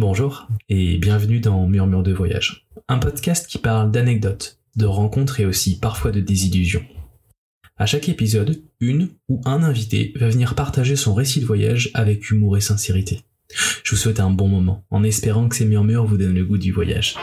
Bonjour et bienvenue dans Murmure de voyage, un podcast qui parle d'anecdotes, de rencontres et aussi parfois de désillusions. À chaque épisode, une ou un invité va venir partager son récit de voyage avec humour et sincérité. Je vous souhaite un bon moment en espérant que ces murmures vous donnent le goût du voyage.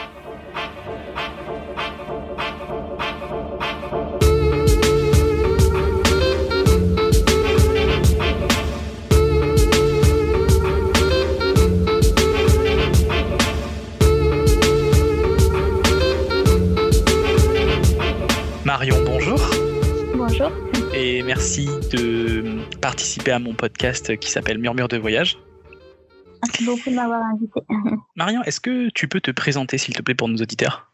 Participer à mon podcast qui s'appelle Murmure de voyage. Merci beaucoup de m'avoir invité. Marion, est-ce que tu peux te présenter s'il te plaît pour nos auditeurs?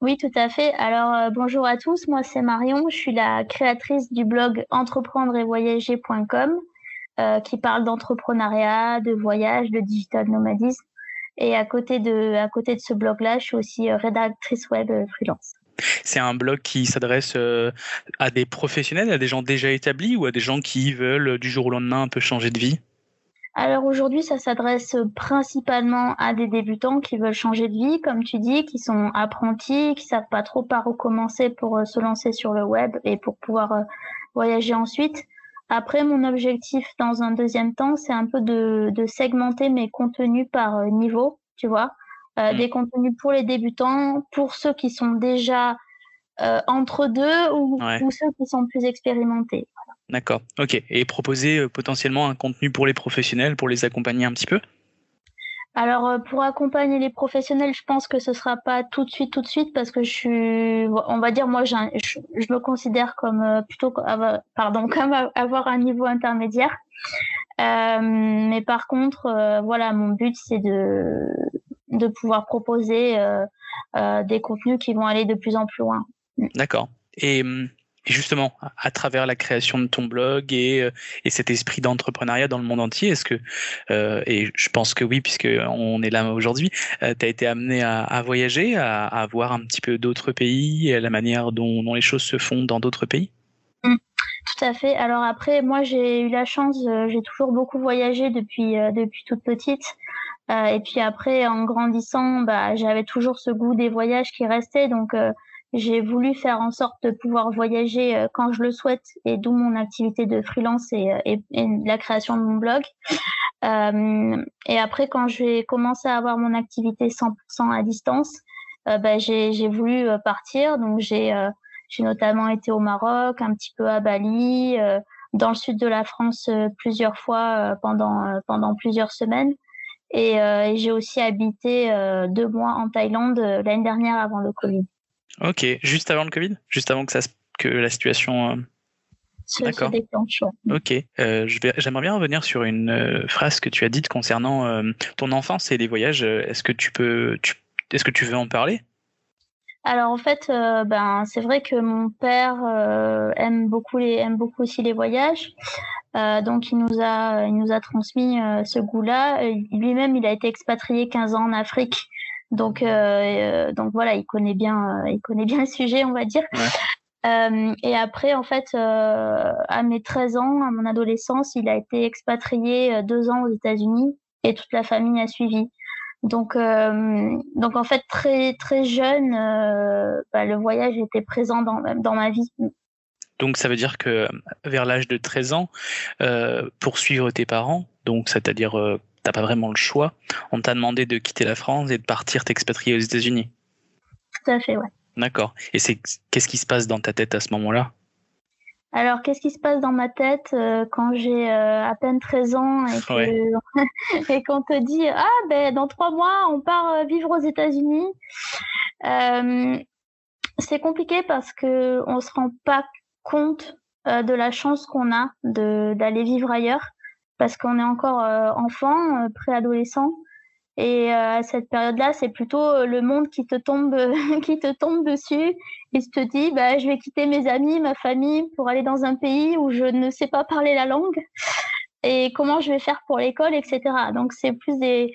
Oui, tout à fait. Alors, euh, bonjour à tous. Moi, c'est Marion. Je suis la créatrice du blog entreprendre et voyager.com euh, qui parle d'entrepreneuriat, de voyage, de digital nomadisme. Et à côté de, à côté de ce blog-là, je suis aussi euh, rédactrice web freelance. C'est un blog qui s'adresse euh, à des professionnels, à des gens déjà établis ou à des gens qui veulent euh, du jour au lendemain un peu changer de vie? Alors aujourd'hui, ça s'adresse principalement à des débutants qui veulent changer de vie, comme tu dis, qui sont apprentis, qui savent pas trop par où commencer pour euh, se lancer sur le web et pour pouvoir voyager ensuite. Après, mon objectif dans un deuxième temps, c'est un peu de, de segmenter mes contenus par niveau, tu vois. Euh, Mm. Des contenus pour les débutants, pour ceux qui sont déjà euh, entre deux ou, Ouais. ou ceux qui sont plus expérimentés. D'accord, ok. Et proposer euh, potentiellement un contenu pour les professionnels, pour les accompagner un petit peu? Alors, pour accompagner les professionnels, je pense que ce sera pas tout de suite, tout de suite, parce que je suis, on va dire, moi, je, je me considère comme plutôt, pardon, comme avoir un niveau intermédiaire. Euh, mais par contre, euh, voilà, mon but, c'est de, de pouvoir proposer euh, euh, des contenus qui vont aller de plus en plus loin. D'accord. Et, hum, justement, à- travers la création de ton blog et, euh, et cet esprit d'entrepreneuriat dans le monde entier, est-ce que, euh, et je pense que oui, puisque on est là aujourd'hui, tu as été amené à, voyager, à, voir un petit peu d'autres pays, la manière dont les choses se font dans d'autres pays? Tout à fait. Alors après, moi, j'ai eu la chance, euh, j'ai toujours beaucoup voyagé depuis euh, depuis toute petite. Euh, et puis après, en grandissant, bah, j'avais toujours ce goût des voyages qui restait. Donc, j'ai voulu faire en sorte de pouvoir voyager quand je le souhaite, et d'où mon activité de freelance et, et, la création de mon blog. Euh, et après, quand j'ai commencé à avoir mon activité 100% à distance, euh, bah, j'ai voulu partir. Donc, j'ai euh, j'ai notamment été au Maroc, un petit peu à Bali, euh, dans le sud de la France euh, plusieurs fois euh, pendant pendant plusieurs semaines. Et, et j'ai aussi habité deux mois en Thaïlande l'année dernière avant le Covid. Ok, juste avant le Covid? Juste avant que, ça, se- que la situation... D'accord. Ok, euh, j'aimerais bien revenir sur une euh, phrase que tu as dite concernant euh, ton enfance et les voyages. Est-ce que tu peux, est-ce que tu veux en parler? Alors en fait, euh, ben c'est vrai que mon père euh, aime beaucoup les aime beaucoup aussi les voyages. Euh, donc il nous a il nous a transmis euh, ce goût-là. Lui-même, il a été expatrié 15 ans en Afrique. Donc donc voilà, il connaît bien il connaît bien le sujet, on va dire. Euh, et après, en fait, euh, à mes 13 ans, à mon adolescence, il a été expatrié deux ans aux États-Unis et toute la famille a suivi. Donc, euh, donc en fait, très très jeune, euh, bah, le voyage était présent dans, dans ma vie. Donc ça veut dire que euh, vers l'âge de 13 ans, euh, pour suivre tes parents, donc c'est-à-dire euh, t'as pas vraiment le choix, on t'a demandé de quitter la France et de partir t'expatrier aux États-Unis. Tout à fait, ouais. D'accord. Et c'est qu'est-ce qui se passe dans ta tête à ce moment-là? Alors, qu'est-ce qui se passe dans ma tête euh, quand j'ai euh, à peine 13 ans et que et qu'on te dit ah ben dans trois mois on part euh, vivre aux États-Unis? Euh, C'est compliqué parce que on se rend pas compte euh, de la chance qu'on a de d'aller vivre ailleurs parce qu'on est encore euh, enfant, euh, préadolescent. Et euh, à cette période-là, c'est plutôt euh, le monde qui te tombe, qui te tombe dessus et tu te dis, bah, je vais quitter mes amis, ma famille pour aller dans un pays où je ne sais pas parler la langue et comment je vais faire pour l'école, etc. Donc c'est plus des,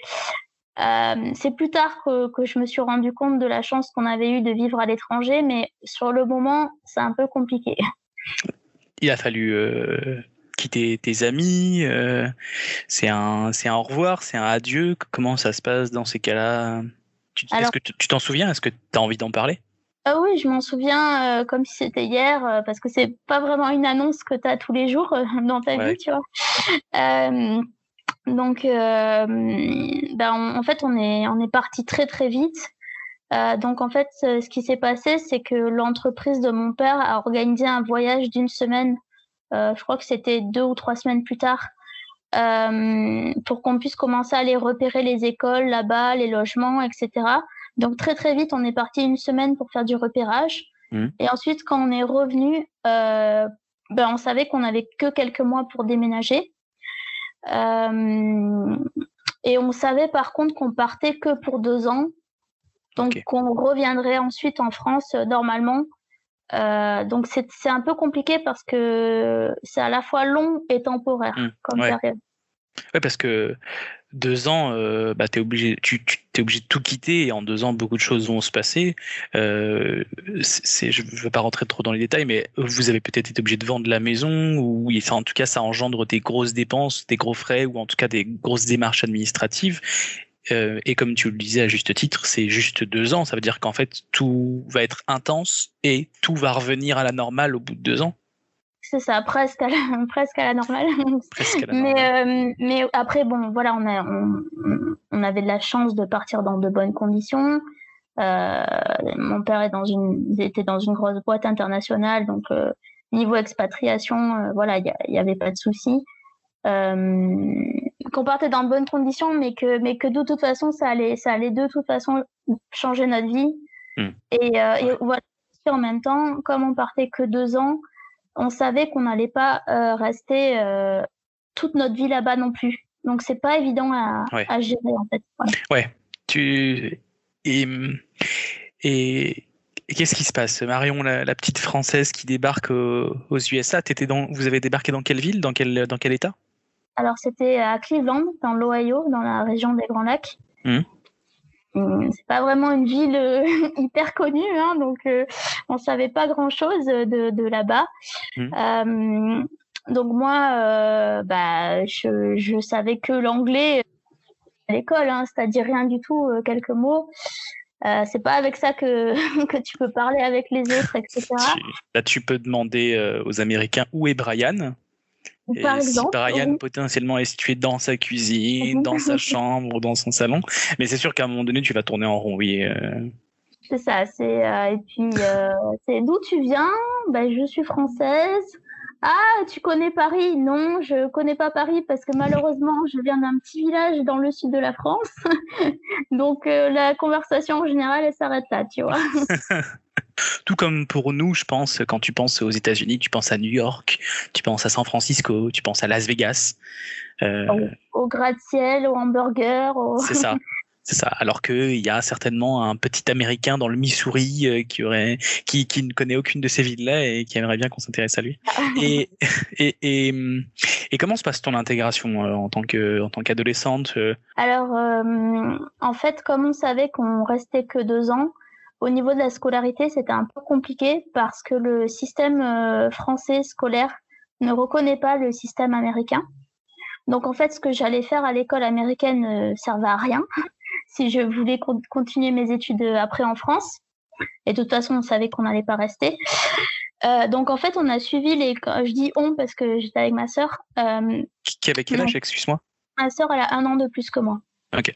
euh, c'est plus tard que, que je me suis rendu compte de la chance qu'on avait eue de vivre à l'étranger, mais sur le moment, c'est un peu compliqué. Il a fallu quitter tes amis C'est un, c'est un au revoir, c'est un adieu. Comment ça se passe dans ces cas-là? Est-ce que tu t'en souviens? Est-ce que tu as envie d'en parler? Ah oui, je m'en souviens comme si c'était hier, parce que c'est pas vraiment une annonce que tu as tous les jours dans ta vie, tu vois. donc, ben, en fait, on est, on est parti très très vite. Euh, donc en fait, ce qui s'est passé, c'est que l'entreprise de mon père a organisé un voyage d'une semaine. Euh, je crois que c'était deux ou trois semaines plus tard, euh, pour qu'on puisse commencer à aller repérer les écoles là-bas, les logements, etc. Donc très très vite, on est parti une semaine pour faire du repérage. Mmh. Et ensuite, quand on est revenu, ben, on savait qu'on avait que quelques mois pour déménager. et on savait par contre qu'on partait que pour deux ans donc, on reviendrait ensuite en France euh, normalement. Euh, donc, c'est un peu compliqué parce que c'est à la fois long et temporaire mmh, comme période. Oui, parce que deux ans, euh, bah, es obligé, tu, es obligé de tout quitter et en deux ans, beaucoup de choses vont se passer. je ne veux pas rentrer trop dans les détails, mais vous avez peut-être été obligé de vendre la maison ou en tout cas, ça engendre des grosses dépenses, des gros frais ou en tout cas des grosses démarches administratives. Euh, et comme tu le disais à juste titre, c'est juste deux ans. Ça veut dire qu'en fait, tout va être intense et tout va revenir à la normale au bout de deux ans. C'est ça, presque à la, presque à la normale. Presque à la normale. Mais, euh, mais après, bon, voilà, on, a, on, avait de la chance de partir dans de bonnes conditions. Euh, mon père est dans une, était dans une grosse boîte internationale, donc niveau expatriation, voilà, il n'y avait pas de souci qu'on partait dans de bonnes conditions, mais que, mais que de toute façon, ça allait, ça allait de toute façon changer notre vie. Hmm. Et, euh, voilà, en même temps, comme on partait que deux ans, on savait qu'on n'allait pas euh, rester euh, toute notre vie là-bas non plus. Donc c'est pas évident à, gérer en fait. Ouais. Tu et, et, qu'est-ce qui se passe? Marion, la, petite française qui débarque aux, USA, étais dans, vous avez débarqué dans quelle ville, dans quel, dans quel état? Alors, c'était à Cleveland, dans l'Ohio, dans la région des Grands Lacs. Mmh. C'est pas vraiment une ville euh, hyper connue, hein, donc euh, on savait pas grand chose de, là-bas. Mmh. Euh, donc moi, bah, je, savais que l'anglais à l'école, hein, c'est-à-dire rien du tout, quelques mots. c'est pas avec ça que, que tu peux parler avec les autres, etc. Là, tu peux demander aux Américains où est Brian par si Brian potentiellement est situé dans sa cuisine, dans sa chambre, dans son salon, mais c'est sûr qu'à un moment donné, tu vas tourner en rond, oui. Euh. C'est ça, c'est euh, et puis euh, c'est d'où tu viens? Ben, je suis française. Ah, tu connais Paris? Non, je connais pas Paris parce que malheureusement, je viens d'un petit village dans le sud de la France. Donc la conversation en général, elle s'arrête là, tu vois. Tout comme pour nous, je pense, quand tu penses aux États-Unis, tu penses à New York, tu penses à San Francisco, tu penses à Las Vegas. Euh, au, gratte-ciel, au hamburger. C'est ça. C'est ça. Alors qu'il y a certainement un petit Américain dans le Missouri euh, qui aurait, qui, qui ne connaît aucune de ces villes-là et qui aimerait bien qu'on s'intéresse à lui. et, et, et, et, comment se passe ton intégration euh, en tant que, en tant qu'adolescente Alors, en fait, comme on savait qu'on restait que deux ans, au niveau de la scolarité, c'était un peu compliqué parce que le système euh, français scolaire ne reconnaît pas le système américain. Donc en fait, ce que j'allais faire à l'école américaine ne servait à rien si je voulais continuer mes études après en France. Et de toute façon, on savait qu'on n'allait pas rester. Euh, donc en fait, on a suivi les. Je dis on parce que j'étais avec ma sœur. Euh, qui avait quel âge, excuse-moi? Ma sœur, elle a un an de plus que moi. Ok.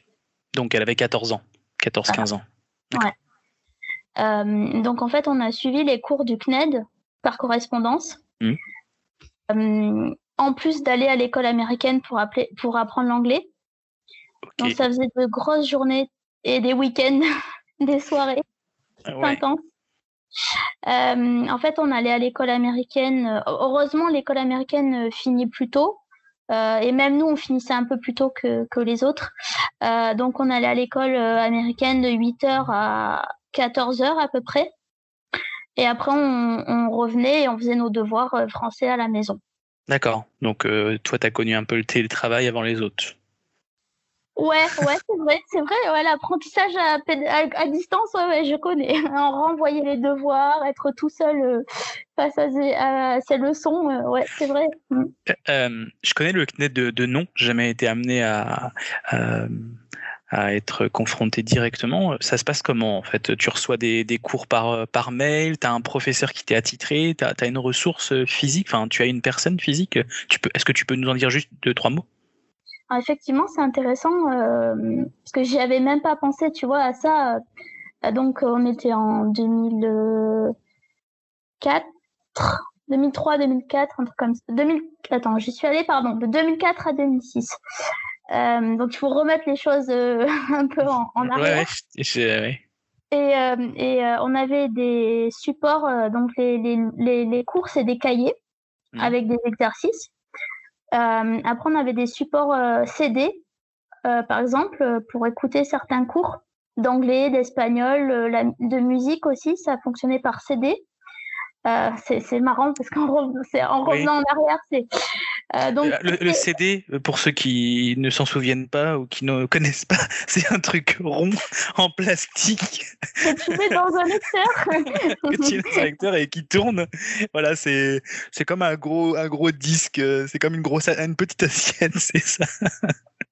Donc elle avait 14 ans, 14-15 ans. Ouais. Euh, donc en fait, on a suivi les cours du CNED par correspondance. Mmh. Euh, en plus d'aller à l'école américaine pour, appeler, pour apprendre l'anglais. Donc ça faisait de grosses journées et des week-ends, des soirées intenses. Euh, en fait, on allait à l'école américaine. Heureusement, l'école américaine finit plus tôt. et même nous, on finissait un peu plus tôt que, que les autres. donc, on allait à l'école américaine de 8h à, 14 heures à peu près. Et après, on, revenait et on faisait nos devoirs euh, français à la maison. D'accord. Donc, euh, toi, tu as connu un peu le télétravail avant les autres Ouais, ouais, c'est vrai, c'est vrai. Ouais, l'apprentissage à, à, distance, ouais, je connais. renvoyer les devoirs, être tout seul euh, face à ces, leçons, euh, ouais, c'est vrai. Je connais le CNED de, de nom, jamais été amené à, à, être confronté directement. Ça se passe comment en fait? Tu reçois des, des, cours par, par mail, tu as un professeur qui t'est attitré, tu as, une ressource physique, enfin, tu as une personne physique? Est-ce que tu peux nous en dire juste deux, trois mots? Ah, effectivement, c'est intéressant euh, parce que j'y avais même pas pensé, tu vois, à ça. Euh, donc, on était en 2004, 2003, 2004, un truc comme ça. 2000, attends, j'y suis allée, pardon, de 2004 à 2006. Euh, donc, il faut remettre les choses un peu en, arrière. Ouais, Et, et on avait des supports, donc les, les, les, les cours, c'est des cahiers mmh. avec des exercices. Euh, après, on avait des supports euh, CD, euh, par exemple, pour écouter certains cours d'anglais, d'espagnol, de musique aussi. Ça fonctionnait par CD. Euh, c'est marrant parce qu'en en revenant en arrière, c'est. Euh, donc le, CD, pour ceux qui ne s'en souviennent pas ou qui ne connaissent pas, c'est un truc rond en plastique que tu mets dans un lecteur. que tu mets dans un lecteur et qui tourne. Voilà, c'est c'est comme un gros un gros disque. C'est comme une grosse une petite assiette, c'est ça.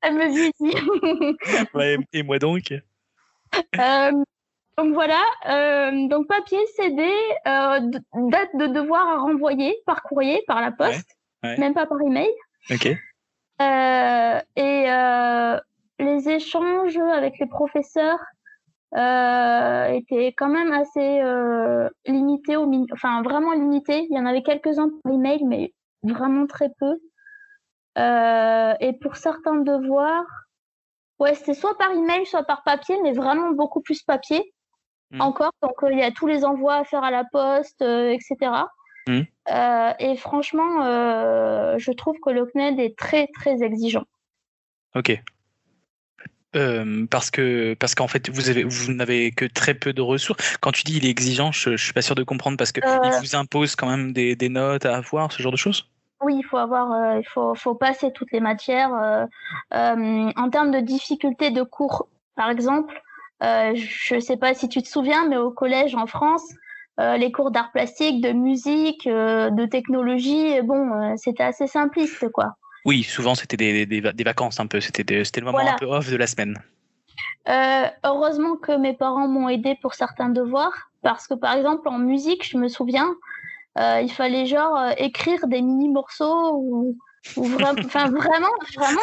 Elle me dit. ouais, et moi donc. Euh, donc voilà, euh, donc papier, CD, euh, date de devoir à renvoyer par courrier, par la poste, même pas par email. Ok. Euh, et les échanges avec les professeurs étaient quand même assez limités, au enfin vraiment limités. Il y en avait quelques-uns par email, mais vraiment très peu. et pour certains devoirs, ouais, c'était soit par email, soit par papier, mais vraiment beaucoup plus papier. Mmh. encore. Donc, euh, il y a tous les envois à faire à la poste, euh, etc. Mmh. Euh, et franchement, je trouve que le CNED est très, très exigeant. Ok. parce que parce qu'en fait vous avez vous n'avez que très peu de ressources. Quand tu dis il est exigeant, je, ne suis pas sûr de comprendre parce que il vous impose quand même des, des, notes à avoir, ce genre de choses? Oui, il faut avoir, il faut, faut passer toutes les matières. en termes de difficulté de cours, par exemple, euh, je ne sais pas si tu te souviens, mais au collège en France, euh, les cours d'art plastique, de musique, euh, de technologie, bon, c'était assez simpliste, quoi. Oui, souvent c'était des, des, des, vacances un peu, c'était le moment un peu off de la semaine. heureusement que mes parents m'ont aidé pour certains devoirs, parce que par exemple en musique, je me souviens, il fallait genre écrire des mini morceaux ou, ou vraiment, vraiment, vraiment,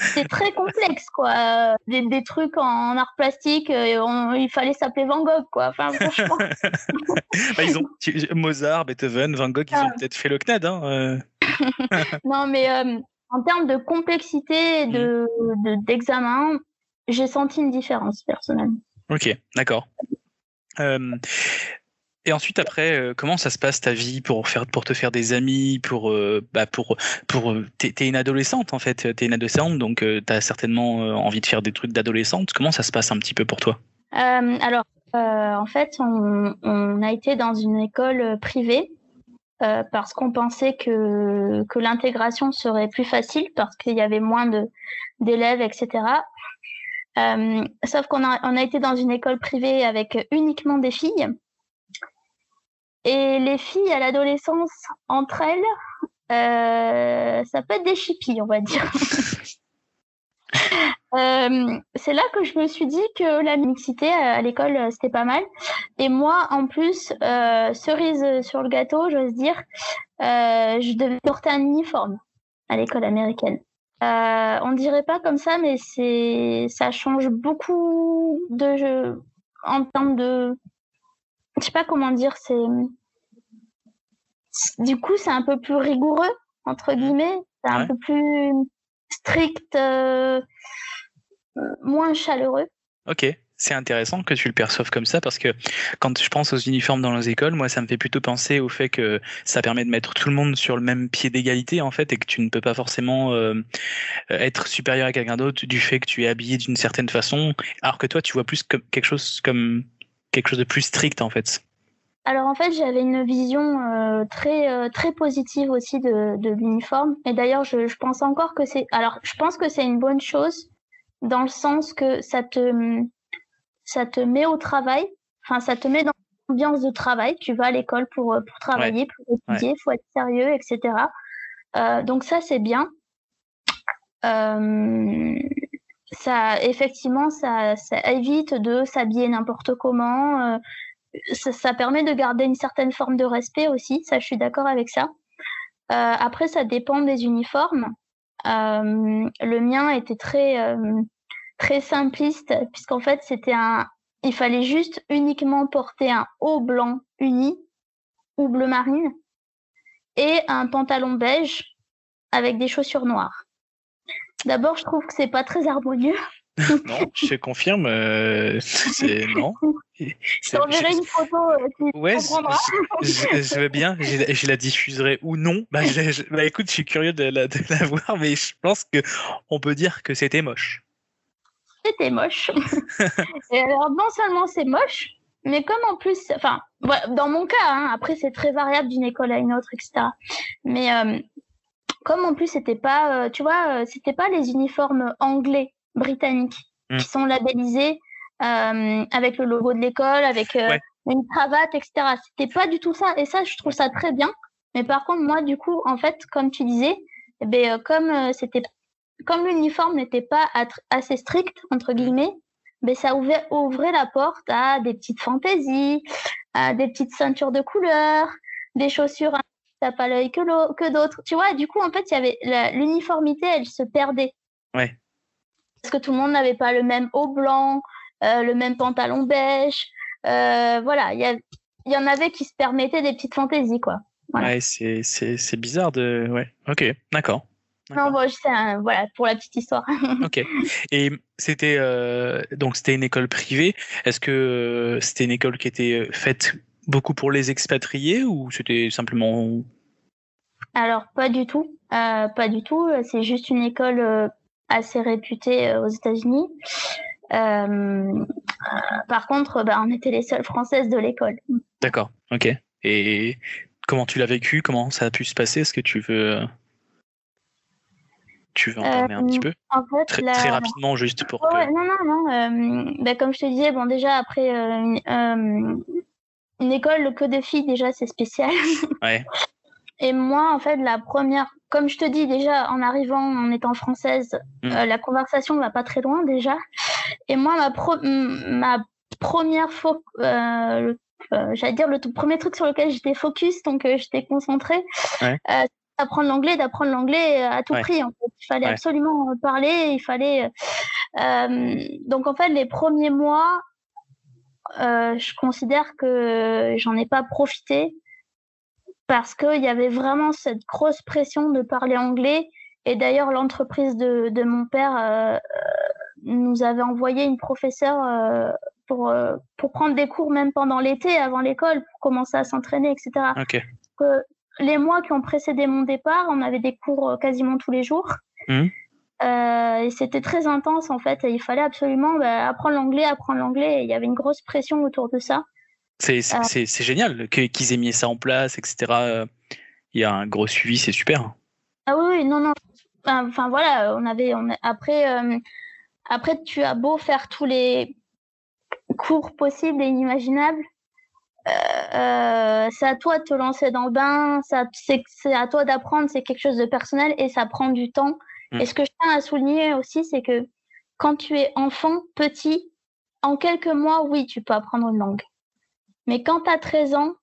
c'est très complexe, quoi. Des, des, trucs en art plastique, euh, il fallait s'appeler Van Gogh, quoi. Enfin, franchement. bah, ils ont, Mozart, Beethoven, Van Gogh, ils ont ah. peut-être fait le CNED. Hein, euh. non, mais euh, en termes de complexité de, d'examen, j'ai senti une différence personnellement. Ok, d'accord. Et ensuite, après, euh, comment ça se passe ta vie pour faire, pour te faire des amis, pour, euh, bah pour, pour, euh, t'es, une adolescente en fait, t'es une adolescente, donc t'as certainement envie de faire des trucs d'adolescente. Comment ça se passe un petit peu pour toi? Alors, en fait, on, a été dans une école privée parce qu'on pensait que, que l'intégration serait plus facile parce qu'il y avait moins d'élèves, etc. sauf qu'on a, on a été dans une école privée avec uniquement des filles. Et les filles à l'adolescence, entre elles, euh, ça peut être des chippies, on va dire. euh, c'est là que je me suis dit que la mixité à l'école, euh, c'était pas mal. Et moi, en plus, euh, cerise sur le gâteau, j'ose dire, je devais porter un uniforme à l'école américaine. on dirait pas comme ça, mais c'est, ça change beaucoup de jeu en termes de je sais pas comment dire, c'est du coup c'est un peu plus rigoureux entre mmh. guillemets, c'est un peu plus strict, euh, moins chaleureux. Ok. C'est intéressant que tu le perçoives comme ça parce que quand je pense aux uniformes dans les écoles, moi, ça me fait plutôt penser au fait que ça permet de mettre tout le monde sur le même pied d'égalité en fait et que tu ne peux pas forcément euh, être supérieur à quelqu'un d'autre du fait que tu es habillé d'une certaine façon, alors que toi, tu vois plus comme quelque chose comme quelque chose de plus strict en fait alors en fait, j'avais une vision euh, très euh, très positive aussi de, de l'uniforme. Et d'ailleurs, je, je, pense encore que c'est. Alors, je pense que c'est une bonne chose dans le sens que ça te, ça te met au travail, enfin, ça te met dans l'ambiance de travail. Tu vas à l'école pour, pour travailler, pour étudier, il faut être sérieux, etc. Euh, donc ça, c'est bien. Euh, ça, effectivement, ça, ça évite de s'habiller n'importe comment. Euh, ça, ça, permet de garder une certaine forme de respect aussi. Ça, je suis d'accord avec ça. Euh, après, ça dépend des uniformes. Euh, le mien était très euh, très simpliste puisqu'en fait, c'était un, il fallait juste uniquement porter un haut blanc uni ou bleu marine et un pantalon beige avec des chaussures noires. D'abord, je trouve que c'est pas très harmonieux. non, je confirme, euh, c'est non. Je t'enverrai une photo. Euh, ouais, je, je, veux bien, je, je, la diffuserai ou non. Bah, bah, écoute, je suis curieux de la, de la voir, mais je pense que on peut dire que c'était moche. C'était moche. Et alors, non seulement c'est moche, mais comme en plus, enfin, dans mon cas, hein, après c'est très variable d'une école à une autre, etc. Mais euh, comme en plus c'était pas, euh, tu vois, euh, c'était pas les uniformes anglais britanniques qui sont labellisés euh, avec le logo de l'école, avec euh, ouais. une cravate, etc. C'était pas du tout ça. Et ça, je trouve ça très bien. Mais par contre, moi, du coup, en fait, comme tu disais, eh ben, comme c'était, comme l'uniforme n'était pas assez strict entre guillemets, ben, ça ouvrait, ouvrait la porte à des petites fantaisies, à des petites ceintures de couleurs, des chaussures tape à l'œil que, que d'autres. Tu vois, du coup, en fait, il y avait l'uniformité, elle se perdait. Ouais. Parce que tout le monde n'avait pas le même haut blanc, euh, le même pantalon beige. Euh, voilà, il y, y, en avait qui se permettaient des petites fantaisies, quoi. Voilà. Ouais, c'est bizarre de. Ouais, ok, d'accord. Non, bon, un... voilà, pour la petite histoire. ok. Et c'était euh, donc c'était une école privée. Est-ce que c'était une école qui était faite beaucoup pour les expatriés ou c'était simplement Alors pas du tout, euh, pas du tout. C'est juste une école euh, assez réputée euh, aux États-Unis. Euh, par contre, bah, on était les seules françaises de l'école. D'accord, ok. Et comment tu l'as vécu? Comment ça a pu se passer? Est-ce que tu veux tu veux en parler un petit peu? en fait, très, la... très, rapidement, juste pour ouais, que... Non, non, non. Bah, comme je te disais, bon déjà après une école que de filles, déjà, c'est spécial. Ouais. Et moi, en fait, la première, comme je te dis déjà, en arrivant, en étant française, mm. euh, la conversation va pas très loin déjà. Et moi, ma, pro ma première fois, euh, euh, j'allais dire le tout premier truc sur lequel j'étais focus, donc euh, j'étais concentrée, ouais. d'apprendre l'anglais, d'apprendre l'anglais à tout ouais. prix. En fait. Il fallait Ouais. absolument parler, il fallait. donc en fait, les premiers mois, euh, je considère que j'en ai pas profité parce qu'il y avait vraiment cette grosse pression de parler anglais. Et d'ailleurs, l'entreprise de, de, mon père euh, nous avait envoyé une professeure euh, pour, euh, pour prendre des cours même pendant l'été, avant l'école, pour commencer à s'entraîner, etc. Les mois qui ont précédé mon départ, on avait des cours quasiment tous les jours. Mmh. Euh, et c'était très intense en fait. Et il fallait absolument bah, apprendre l'anglais, apprendre l'anglais. Il y avait une grosse pression autour de ça. C'est euh... génial qu'ils aient mis ça en place, etc. Il y a un gros suivi, c'est super. Ah oui, oui, non, non. Enfin voilà, on avait, on, après, euh, après tu as beau faire tous les cours possibles et inimaginables. Euh, c'est à toi de te lancer dans le bain, c'est à toi d'apprendre, c'est quelque chose de personnel et ça prend du temps. Et ce que je tiens à souligner aussi, c'est que quand tu es enfant, petit, en quelques mois, oui, tu peux apprendre une langue. Mais quand tu as 13 ans,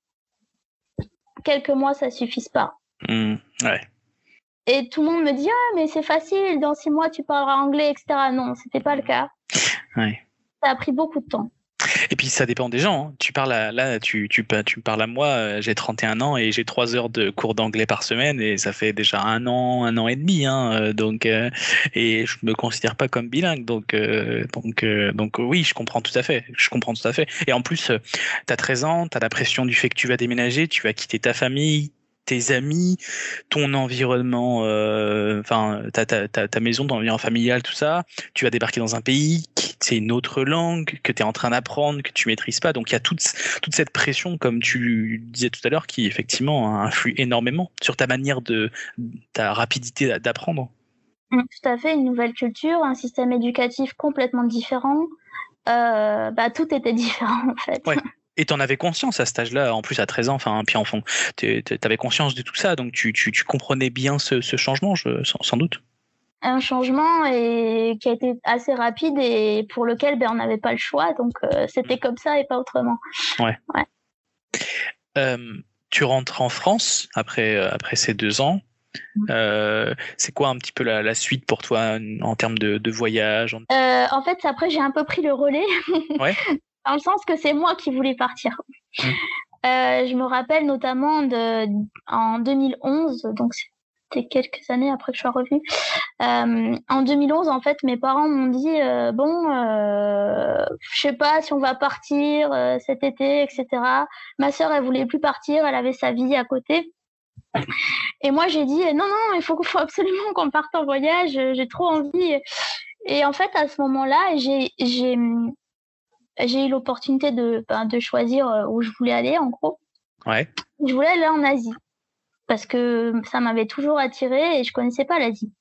quelques mois, ça ne suffit pas. Mmh, ouais. Et tout le monde me dit Ah, mais c'est facile, dans six mois, tu parleras anglais, etc. Non, ce n'était pas le cas. Ouais. Ça a pris beaucoup de temps. Et puis ça dépend des gens. Hein. Tu parles à, là, tu, tu, tu parles à moi, j'ai 31 ans et j'ai 3 heures de cours d'anglais par semaine et ça fait déjà un an, un an et demi. Hein, donc, euh, et je me considère pas comme bilingue. Donc, euh, donc, euh, donc oui, je comprends tout à fait. Je comprends tout à fait. Et en plus, tu as 13 ans, tu as la pression du fait que tu vas déménager, tu vas quitter ta famille, tes amis, ton environnement, enfin euh, ta, ta, ta, ta, maison, ton environnement familial, tout ça. Tu vas débarquer dans un pays c'est une autre langue que tu es en train d'apprendre, que tu maîtrises pas. Donc il y a toute, toute cette pression, comme tu disais tout à l'heure, qui effectivement influe énormément sur ta manière de ta rapidité d'apprendre. Mm, tout à fait, une nouvelle culture, un système éducatif complètement différent. Euh, bah, tout était différent en fait. Ouais. Et tu en avais conscience à cet âge-là, en plus à 13 ans, enfin, puis enfant, tu avais conscience de tout ça, donc tu, tu, tu comprenais bien ce, ce changement, je, sans, sans, doute. Un changement et qui a été assez rapide et pour lequel ben, on n'avait pas le choix, donc euh, c'était mm. comme ça et pas autrement. Ouais. ouais. Euh, tu rentres en France après, euh, après ces deux ans. Mm. Euh, c'est quoi un petit peu la, la, suite pour toi en termes de, de voyage euh, En fait, après, j'ai un peu pris le relais. Ouais. dans le sens que c'est moi qui voulais partir. Mmh. Euh, je me rappelle notamment de, en 2011, donc c'était quelques années après que je sois revenue. Euh, en 2011, en fait, mes parents m'ont dit euh, bon, euh, je sais pas si on va partir cet été, etc. Ma sœur, elle voulait plus partir, elle avait sa vie à côté. Et moi, j'ai dit non, non, il faut, faut absolument qu'on parte en voyage. J'ai trop envie. Et en fait, à ce moment-là, j'ai j'ai eu l'opportunité de, ben, de choisir euh, où je voulais aller, en gros. Ouais. Je voulais aller en Asie parce que ça m'avait toujours attiré et je connaissais pas l'Asie.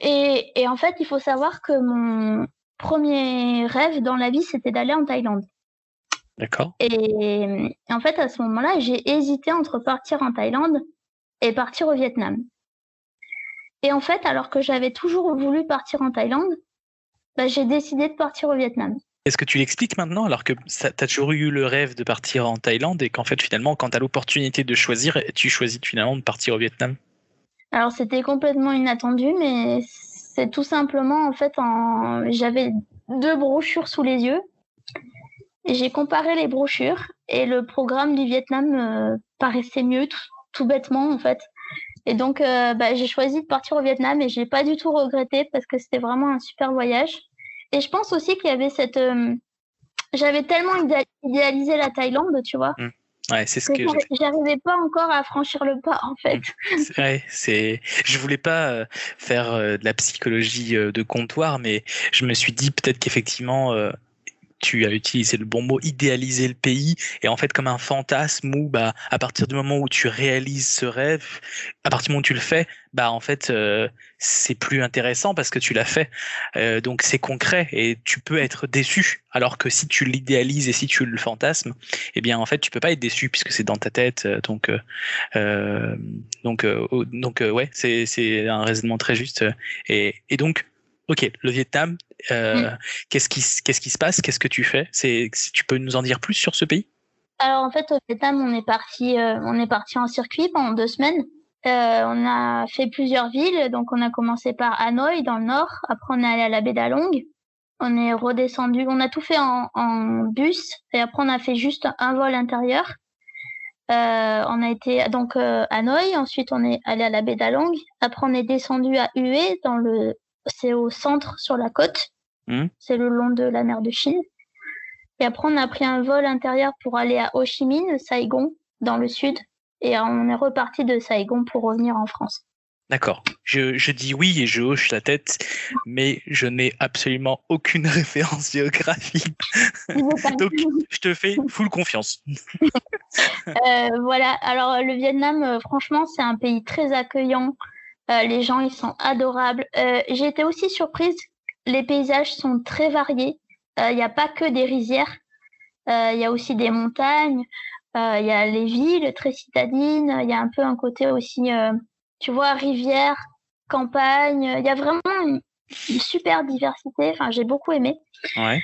Et, et, en fait, il faut savoir que mon premier rêve dans la vie, c'était d'aller en Thaïlande. D'accord. Et, et, en fait, à ce moment-là, j'ai hésité entre partir en Thaïlande et partir au Vietnam. Et en fait, alors que j'avais toujours voulu partir en Thaïlande, bah, j'ai décidé de partir au Vietnam. Est-ce que tu l'expliques maintenant alors que tu as toujours eu le rêve de partir en Thaïlande et qu'en fait finalement quand tu as l'opportunité de choisir, tu choisis finalement de partir au Vietnam? Alors c'était complètement inattendu mais c'est tout simplement en fait j'avais deux brochures sous les yeux et j'ai comparé les brochures et le programme du Vietnam euh, paraissait mieux tout, bêtement en fait. Et donc euh, bah, j'ai choisi de partir au Vietnam et j'ai pas du tout regretté parce que c'était vraiment un super voyage. Et je pense aussi qu'il y avait cette. Euh, J'avais tellement idéalisé la Thaïlande, tu vois. Mmh. Ouais, c'est ce que, que j'arrivais pas encore à franchir le pas en fait. Ouais, c'est je voulais pas euh, faire euh, de la psychologie de comptoir mais je me suis dit peut-être qu'effectivement tu as utilisé le bon mot, idéaliser le pays, et en fait comme un fantasme où bah à partir du moment où tu réalises ce rêve, à partir du moment où tu le fais, bah en fait euh, c'est plus intéressant parce que tu l'as fait, euh, donc c'est concret et tu peux être déçu. Alors que si tu l'idéalises et si tu le fantasmes, eh bien en fait tu peux pas être déçu puisque c'est dans ta tête, donc euh, donc donc ouais c'est c'est un raisonnement très juste. Et et donc Ok, le Vietnam, euh, mm. qu'est-ce qui, qu'est-ce qui se passe? Qu'est-ce que tu fais? C'est, Tu peux nous en dire plus sur ce pays? Alors en fait, au Vietnam, on est parti, euh, on est parti en circuit pendant deux semaines. Euh, on a fait plusieurs villes, donc on a commencé par Hanoï dans le nord. Après, on est allé à la baie d'Along. On est redescendu, on a tout fait en, en, bus et après on a fait juste un vol intérieur. Euh, on a été donc euh, à Hanoï, ensuite on est allé à la baie d'Along. Après on est descendu à Hue dans le c'est au centre sur la côte. Mmh. C'est le long de la mer de Chine. Et après, on a pris un vol intérieur pour aller à Ho Chi Minh, Saigon, dans le sud. Et on est reparti de Saigon pour revenir en France. D'accord. Je, je, dis oui et je hoche la tête, mais je n'ai absolument aucune référence géographique. Donc, je te fais full confiance. euh, voilà. Alors, le Vietnam, euh, franchement, c'est un pays très accueillant. Euh, les gens, ils sont adorables. Euh, j'ai été aussi surprise. Les paysages sont très variés. Il euh, n'y a pas que des rizières. Il y a aussi des montagnes. Il y a les villes très citadines. Il y a un peu un côté aussi, tu vois, rivière, campagne. Il y a vraiment une, super diversité. Enfin, j'ai beaucoup aimé. Ouais.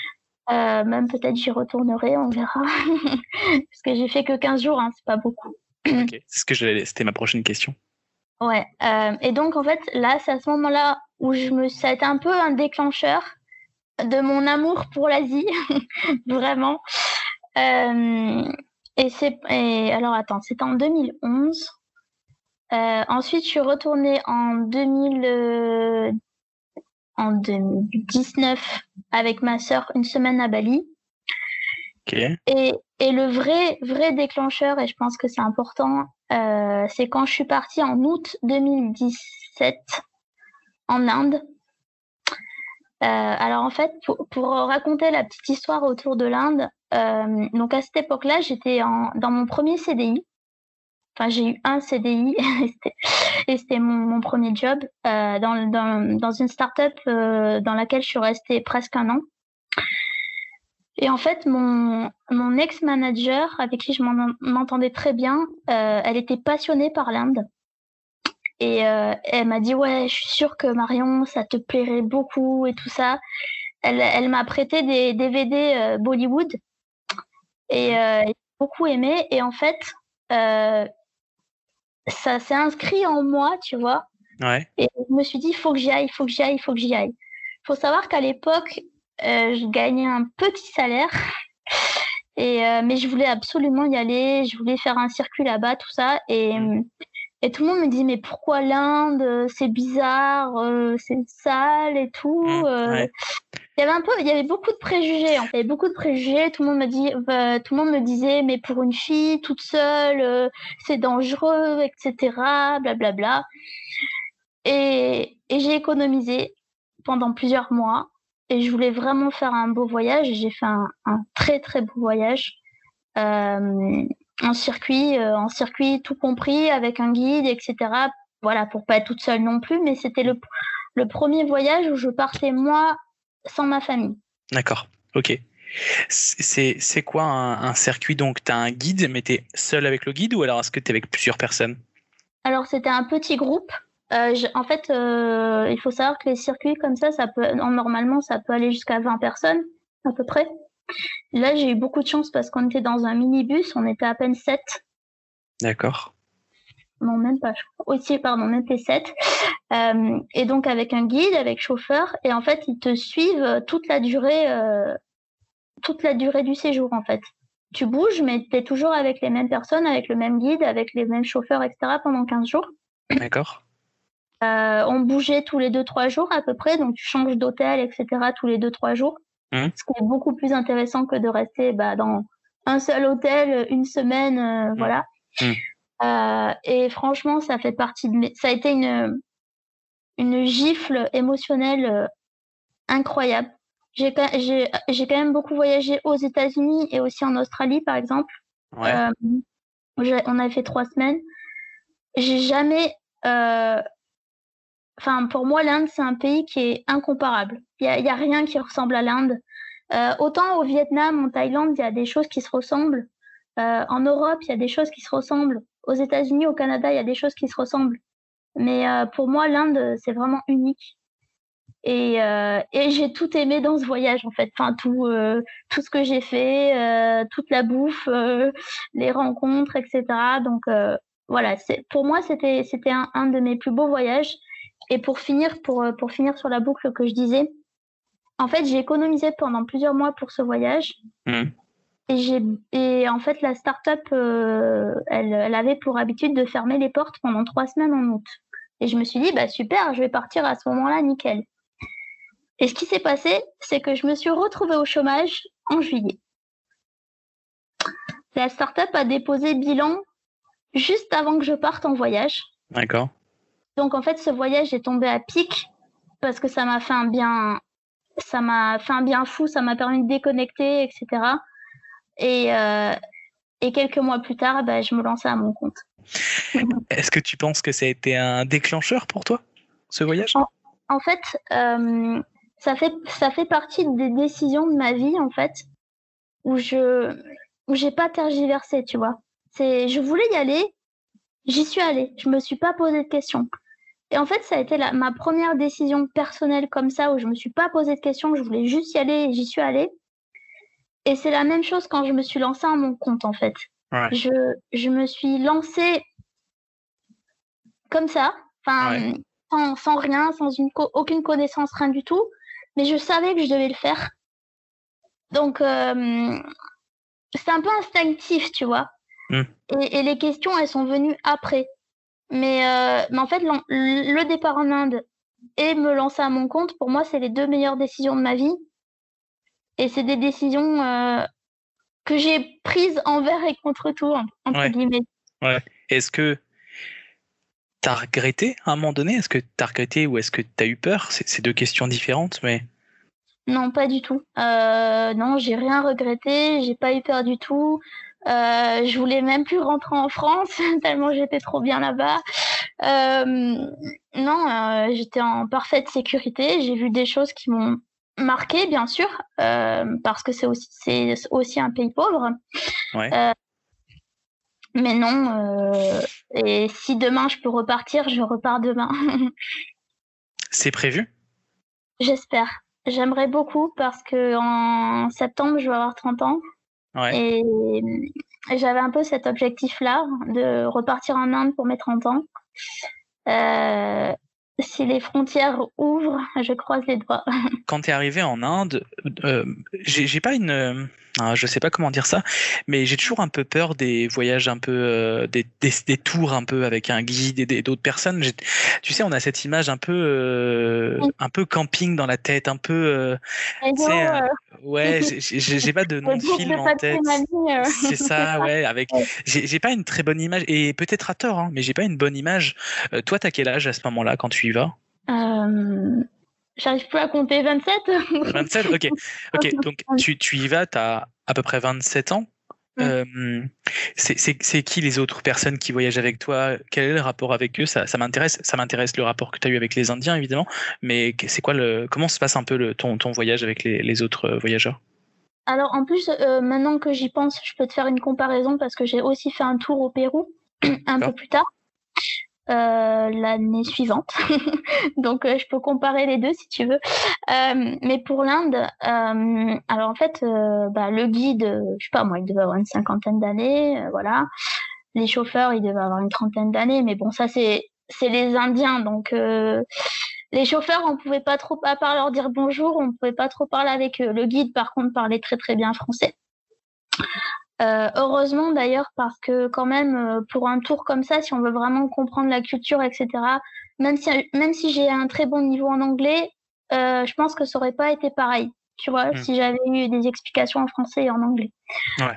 Euh, même peut-être j'y retournerai, on verra. Parce que j'ai fait que 15 jours, hein, c'est pas beaucoup. Ok, c'est ce que c'était ma prochaine question. Ouais. Euh, et donc en fait là, c'est à ce moment-là où je me, ça a été un peu un déclencheur de mon amour pour l'Asie, vraiment. Euh, et c'est et alors attends, c'était en 2011. Euh, ensuite, je suis retournée en 2000 euh, en 2019 avec ma sœur une semaine à Bali. Okay. Et, et le vrai vrai déclencheur, et je pense que c'est important, euh, c'est quand je suis partie en août 2017 en Inde. Euh, alors en fait, pour, raconter la petite histoire autour de l'Inde, euh, donc à cette époque-là, j'étais dans mon premier CDI. Enfin, j'ai eu un CDI et c'était mon, premier job dans, dans, une start-up dans laquelle je suis restée presque un an. Et en fait, mon, mon ex-manager, avec qui je m'entendais très bien, euh, elle était passionnée par l'Inde. Et euh, elle m'a dit, ouais, je suis sûre que Marion, ça te plairait beaucoup et tout ça. Elle, elle m'a prêté des DVD euh, Bollywood et euh, j'ai beaucoup aimé. Et en fait, ça s'est inscrit en moi, tu vois. Ouais. Et je me suis dit, il faut que j'y aille, il faut que j'y aille, il faut que j'y aille. Il faut savoir qu'à l'époque, je gagnais un petit salaire. Et, euh, mais je voulais absolument y aller, je voulais faire un circuit là-bas, tout ça. Et, et tout le monde me dit, mais pourquoi l'Inde C'est bizarre, euh, c'est sale et tout. Ouais. Il y avait un peu, il y avait beaucoup de préjugés. En fait, beaucoup de préjugés. Tout le monde me dit, tout le monde me disait, mais pour une fille toute seule, c'est dangereux, etc. Blablabla. Bla, bla. Et, et j'ai économisé pendant plusieurs mois et je voulais vraiment faire un beau voyage. J'ai fait un, un, très très beau voyage euh, en circuit, euh, en circuit tout compris avec un guide, etc. Voilà, pour pas être toute seule non plus, mais c'était le, le premier voyage où je partais moi sans ma famille. D'accord, ok. C'est quoi un, un, circuit? Donc, tu as un guide, mais tu es seul avec le guide ou alors est-ce que tu es avec plusieurs personnes? Alors, c'était un petit groupe. Euh, je, en fait, euh, il faut savoir que les circuits comme ça, ça peut, normalement, ça peut aller jusqu'à 20 personnes, à peu près. Là, j'ai eu beaucoup de chance parce qu'on était dans un minibus, on était à peine 7. D'accord. Non, même pas. Aussi, pardon, on était 7. Euh, et donc, avec un guide, avec chauffeur, et en fait, ils te suivent toute la durée, toute la durée du séjour, en fait. Tu bouges, mais tu es toujours avec les mêmes personnes, avec le même guide, avec les mêmes chauffeurs, etc. pendant 15 jours. D'accord. Euh, on bougeait tous les 2-3 jours à peu près, donc tu changes d'hôtel, etc. tous les 2-3 jours. Mmh. Ce qui est beaucoup plus intéressant que de rester bah, dans un seul hôtel une semaine, euh, mmh. voilà. Mmh. Euh, et franchement, ça fait partie de mes... Ça a été une, une gifle émotionnelle euh, incroyable. J'ai quand même beaucoup voyagé aux États-Unis et aussi en Australie, par exemple. Ouais. On a fait trois semaines. J'ai jamais euh, enfin pour moi l'Inde c'est un pays qui est incomparable. Il y a, a, rien qui ressemble à l'Inde. Euh, autant au Vietnam, en Thaïlande, il y a des choses qui se ressemblent. Euh, en Europe, il y a des choses qui se ressemblent. Aux États-Unis, au Canada, il y a des choses qui se ressemblent. Mais euh, pour moi, l'Inde, c'est vraiment unique. Et, euh, et j'ai tout aimé dans ce voyage, en fait. Enfin, tout, euh, tout ce que j'ai fait, toute la bouffe, les rencontres, etc. Donc, voilà. Pour moi, c'était un, un de mes plus beaux voyages. Et pour finir, pour, pour finir sur la boucle que je disais, en fait, j'ai économisé pendant plusieurs mois pour ce voyage. Mmh. Et, et en fait, la start-up, euh, elle, elle, avait pour habitude de fermer les portes pendant trois semaines en août. Et je me suis dit, bah super, je vais partir à ce moment-là, nickel. Et ce qui s'est passé, c'est que je me suis retrouvée au chômage en juillet. La start-up a déposé bilan juste avant que je parte en voyage. D'accord. Donc en fait, ce voyage est tombé à pic parce que ça m'a fait un bien, ça m'a fait un bien fou, ça m'a permis de déconnecter, etc. Et, euh, et quelques mois plus tard, bah, je me lançais à mon compte. Est-ce que tu penses que ça a été un déclencheur pour toi, ce voyage? En, en, fait, euh, ça fait, ça fait partie des décisions de ma vie, en fait, où je où j'ai pas tergiversé, tu vois. C'est, je voulais y aller, j'y suis allée, je me suis pas posé de questions. Et en fait, ça a été la, ma première décision personnelle comme ça, où je me suis pas posé de questions, je voulais juste y aller et j'y suis allée. Et c'est la même chose quand je me suis lancée à mon compte, en fait. Ouais. Je, je me suis lancée comme ça, ouais. sans, sans, rien, sans une co aucune connaissance, rien du tout. Mais je savais que je devais le faire. Donc, euh, c'est un peu instinctif, tu vois. Mm. Et, et, les questions, elles sont venues après. Mais, euh, mais en fait, le départ en Inde et me lancer à mon compte, pour moi, c'est les deux meilleures décisions de ma vie. Et c'est des décisions euh, que j'ai prises envers et contre tout, entre ouais. guillemets. Ouais. Est-ce que tu as regretté à un moment donné? Est-ce que tu as regretté ou est-ce que tu as eu peur? C'est deux questions différentes, mais. Non, pas du tout. Euh, non, j'ai rien regretté, j'ai pas eu peur du tout. Euh, je voulais même plus rentrer en France tellement j'étais trop bien là-bas. non, j'étais en parfaite sécurité. J'ai vu des choses qui m'ont marqué, bien sûr, parce que c'est aussi, c'est aussi un pays pauvre. mais non. et si demain je peux repartir, je repars demain. c'est prévu? J'espère. J'aimerais beaucoup parce que en septembre, je vais avoir 30 ans. Et, j'avais un peu cet objectif-là de repartir en Inde pour mes 30 ans. Euh, si les frontières ouvrent, je croise les doigts. Quand tu es arrivé en Inde, euh, j'ai pas une. Euh, je sais pas comment dire ça, mais j'ai toujours un peu peur des voyages un peu, euh, des, des, tours un peu avec un guide et d'autres personnes. Tu sais, on a cette image un peu, un peu camping dans la tête, un peu. ouais, j'ai pas de nom de film en tête. C'est ça, ouais. Avec, j'ai pas une très bonne image et peut-être à tort, hein, mais j'ai pas une bonne image. toi, t'as quel âge à ce moment-là quand tu euh, j'arrive plus à compter 27. 27, ok. Ok, donc tu, tu y vas, tu as à peu près 27 ans. Euh, c'est qui les autres personnes qui voyagent avec toi? Quel est le rapport avec eux? Ça, ça m'intéresse. Ça m'intéresse le rapport que tu as eu avec les Indiens, évidemment. Mais c'est quoi le Comment se passe un peu le, ton, ton voyage avec les, les autres euh, voyageurs? Alors en plus, maintenant que j'y pense, je peux te faire une comparaison parce que j'ai aussi fait un tour au Pérou un peu plus tard. Euh, l'année suivante. Donc euh, je peux comparer les deux si tu veux. Euh, mais pour l'Inde, alors en fait, bah, le guide, je sais pas moi, il devait avoir une cinquantaine d'années, voilà. Les chauffeurs, ils devaient avoir une trentaine d'années, mais bon, ça c'est c'est les Indiens, donc les chauffeurs, on pouvait pas trop, à part leur dire bonjour, on pouvait pas trop parler avec eux. Le guide, par contre, parlait très très bien français. Euh, heureusement d'ailleurs parce que quand même euh, pour un tour comme ça, si on veut vraiment comprendre la culture, etc. Même si même si j'ai un très bon niveau en anglais, euh, je pense que ça aurait pas été pareil. Tu vois, mmh. si j'avais eu des explications en français et en anglais. Ouais.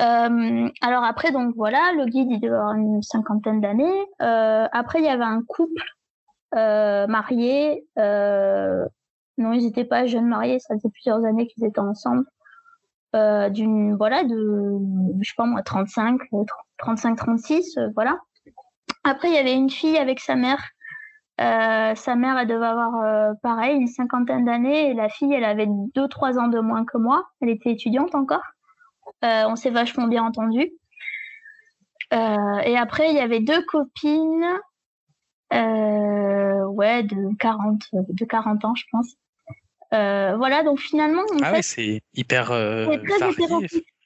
Euh, alors après donc voilà, le guide il devait avoir une cinquantaine d'années. après il y avait un couple marié. non, ils n'étaient pas jeunes mariés, ça faisait plusieurs années qu'ils étaient ensemble. Euh, d'une voilà de je sais pas moi 35 35 36 voilà. Après il y avait une fille avec sa mère. Euh, sa mère elle devait avoir euh, pareil une cinquantaine d'années. Et la fille elle avait deux trois ans de moins que moi. Elle était étudiante encore. On s'est vachement bien entendu. Et après il y avait deux copines ouais de 40 de 40 ans je pense. euh, voilà, donc finalement. ah ouais, c'est hyper euh,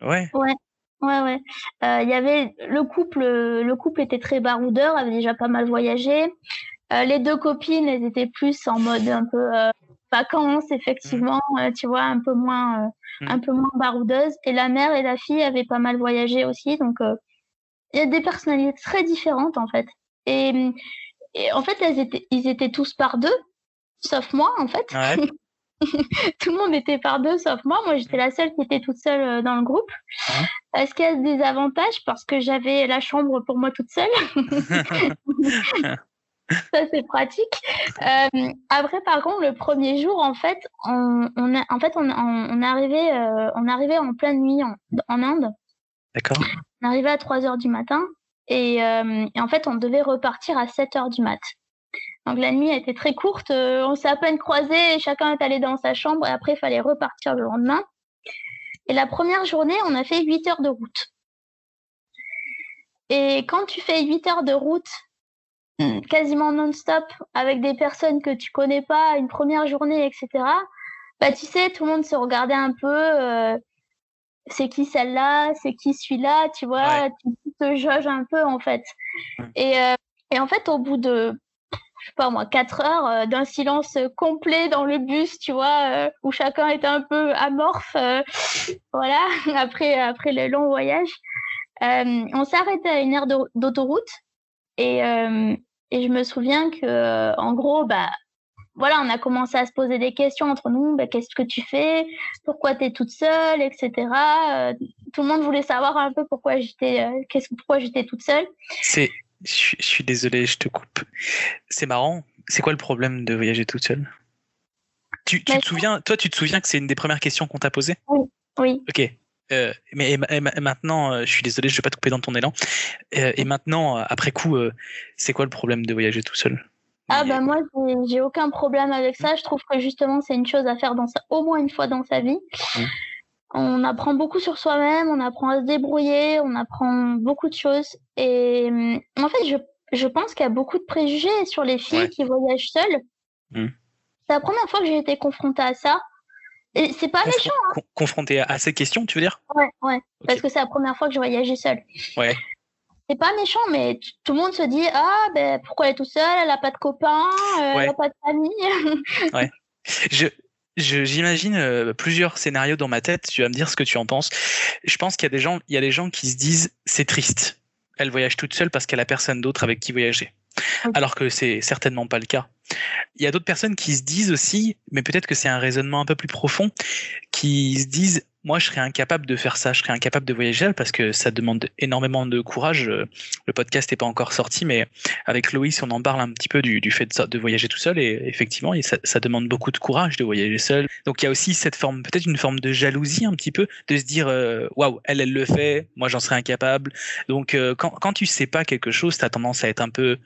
Ouais. Ouais. Ouais, ouais. Euh, il y avait le couple, le couple était très baroudeur, avait déjà pas mal voyagé. les deux copines, elles étaient plus en mode un peu vacances, effectivement, mmh. tu vois, un peu moins, mmh. un peu moins baroudeuse. Et la mère et la fille avaient pas mal voyagé aussi, donc il y a des personnalités très différentes en fait. Et, et en fait, elles étaient, ils étaient tous par deux, sauf moi en fait. Ouais. tout le monde était par deux sauf moi. Moi, j'étais la seule qui était toute seule euh, dans le groupe. Est-ce qu'il y a des avantages? Parce que j'avais la chambre pour moi toute seule. Ça, c'est pratique. Euh, après, par contre, le premier jour, en fait, on, en fait, on, on, est arrivé, euh, on arrivait en pleine nuit en, Inde. D'accord. On arrivait à 3 heures du matin et, et, en fait, on devait repartir à 7 heures du mat'. Donc la nuit a été très courte, euh, on s'est à peine croisés, chacun est allé dans sa chambre et après il fallait repartir le lendemain. Et la première journée, on a fait 8 heures de route. Et quand tu fais 8 heures de route, hmm, quasiment non-stop, avec des personnes que tu connais pas, une première journée, etc., bah tu sais, tout le monde se regardait un peu. Euh, c'est qui celle-là, c'est qui celui-là, tu vois, tu te jauges un peu en fait. Et, euh, et en fait, au bout de pas moi, quatre heures euh, d'un silence complet dans le bus, tu vois, euh, où chacun était un peu amorphe, euh, voilà, après, après le long voyage. on s'est arrêté à une aire d'autoroute et, et je me souviens que, en gros, bah, voilà, on a commencé à se poser des questions entre nous. Bah, Qu'est-ce que tu fais? Pourquoi tu es toute seule? Etc. tout le monde voulait savoir un peu pourquoi j'étais, qu'est-ce, pourquoi j'étais toute seule. Je, suis désolé, je te coupe. C'est marrant. C'est quoi le problème de voyager toute seule? Tu, te souviens, toi, tu te souviens que c'est une des premières questions qu'on t'a posées? Oui. Oui. Ok. euh, mais maintenant, euh, je suis désolé, je vais pas te couper dans ton élan. Euh, et maintenant, après coup, c'est quoi le problème de voyager tout seul Ah bah moi, j'ai aucun problème avec ça. Je trouve que justement, c'est une chose à faire dans au moins une fois dans sa vie. Mmh. On apprend beaucoup sur soi-même, on apprend à se débrouiller, on apprend beaucoup de choses. Et hum, en fait, je, je pense qu'il y a beaucoup de préjugés sur les filles qui voyagent seules. Mmh. C'est la première fois que j'ai été confrontée à ça c'est pas méchant. Hein. confronté à, ces questions, tu veux dire? Ouais, ouais. Parce que c'est la première fois que je voyageais seule. Ouais. C'est pas méchant, mais tout le monde se dit Ah, ben pourquoi elle est tout seule? Elle a pas de copains, euh, elle a pas de famille. ouais. Je, J'imagine euh, plusieurs scénarios dans ma tête. Tu vas me dire ce que tu en penses. Je pense qu'il y a des gens, il y a des gens qui se disent c'est triste. Elle voyage toute seule parce qu'elle a personne d'autre avec qui voyager alors que c'est certainement pas le cas. Il y a d'autres personnes qui se disent aussi, mais peut-être que c'est un raisonnement un peu plus profond, qui se disent moi, je serais incapable de faire ça, je serais incapable de voyager parce que ça demande énormément de courage. Le podcast n'est pas encore sorti, mais avec Loïs, on en parle un petit peu du, fait de, voyager tout seul et effectivement, ça, demande beaucoup de courage de voyager seul. Donc, il y a aussi cette forme, peut-être une forme de jalousie un petit peu, de se dire, euh, waouh, elle, elle le fait, moi, j'en serais incapable. Donc, euh, quand, quand tu sais pas quelque chose, tu as tendance à être un peu,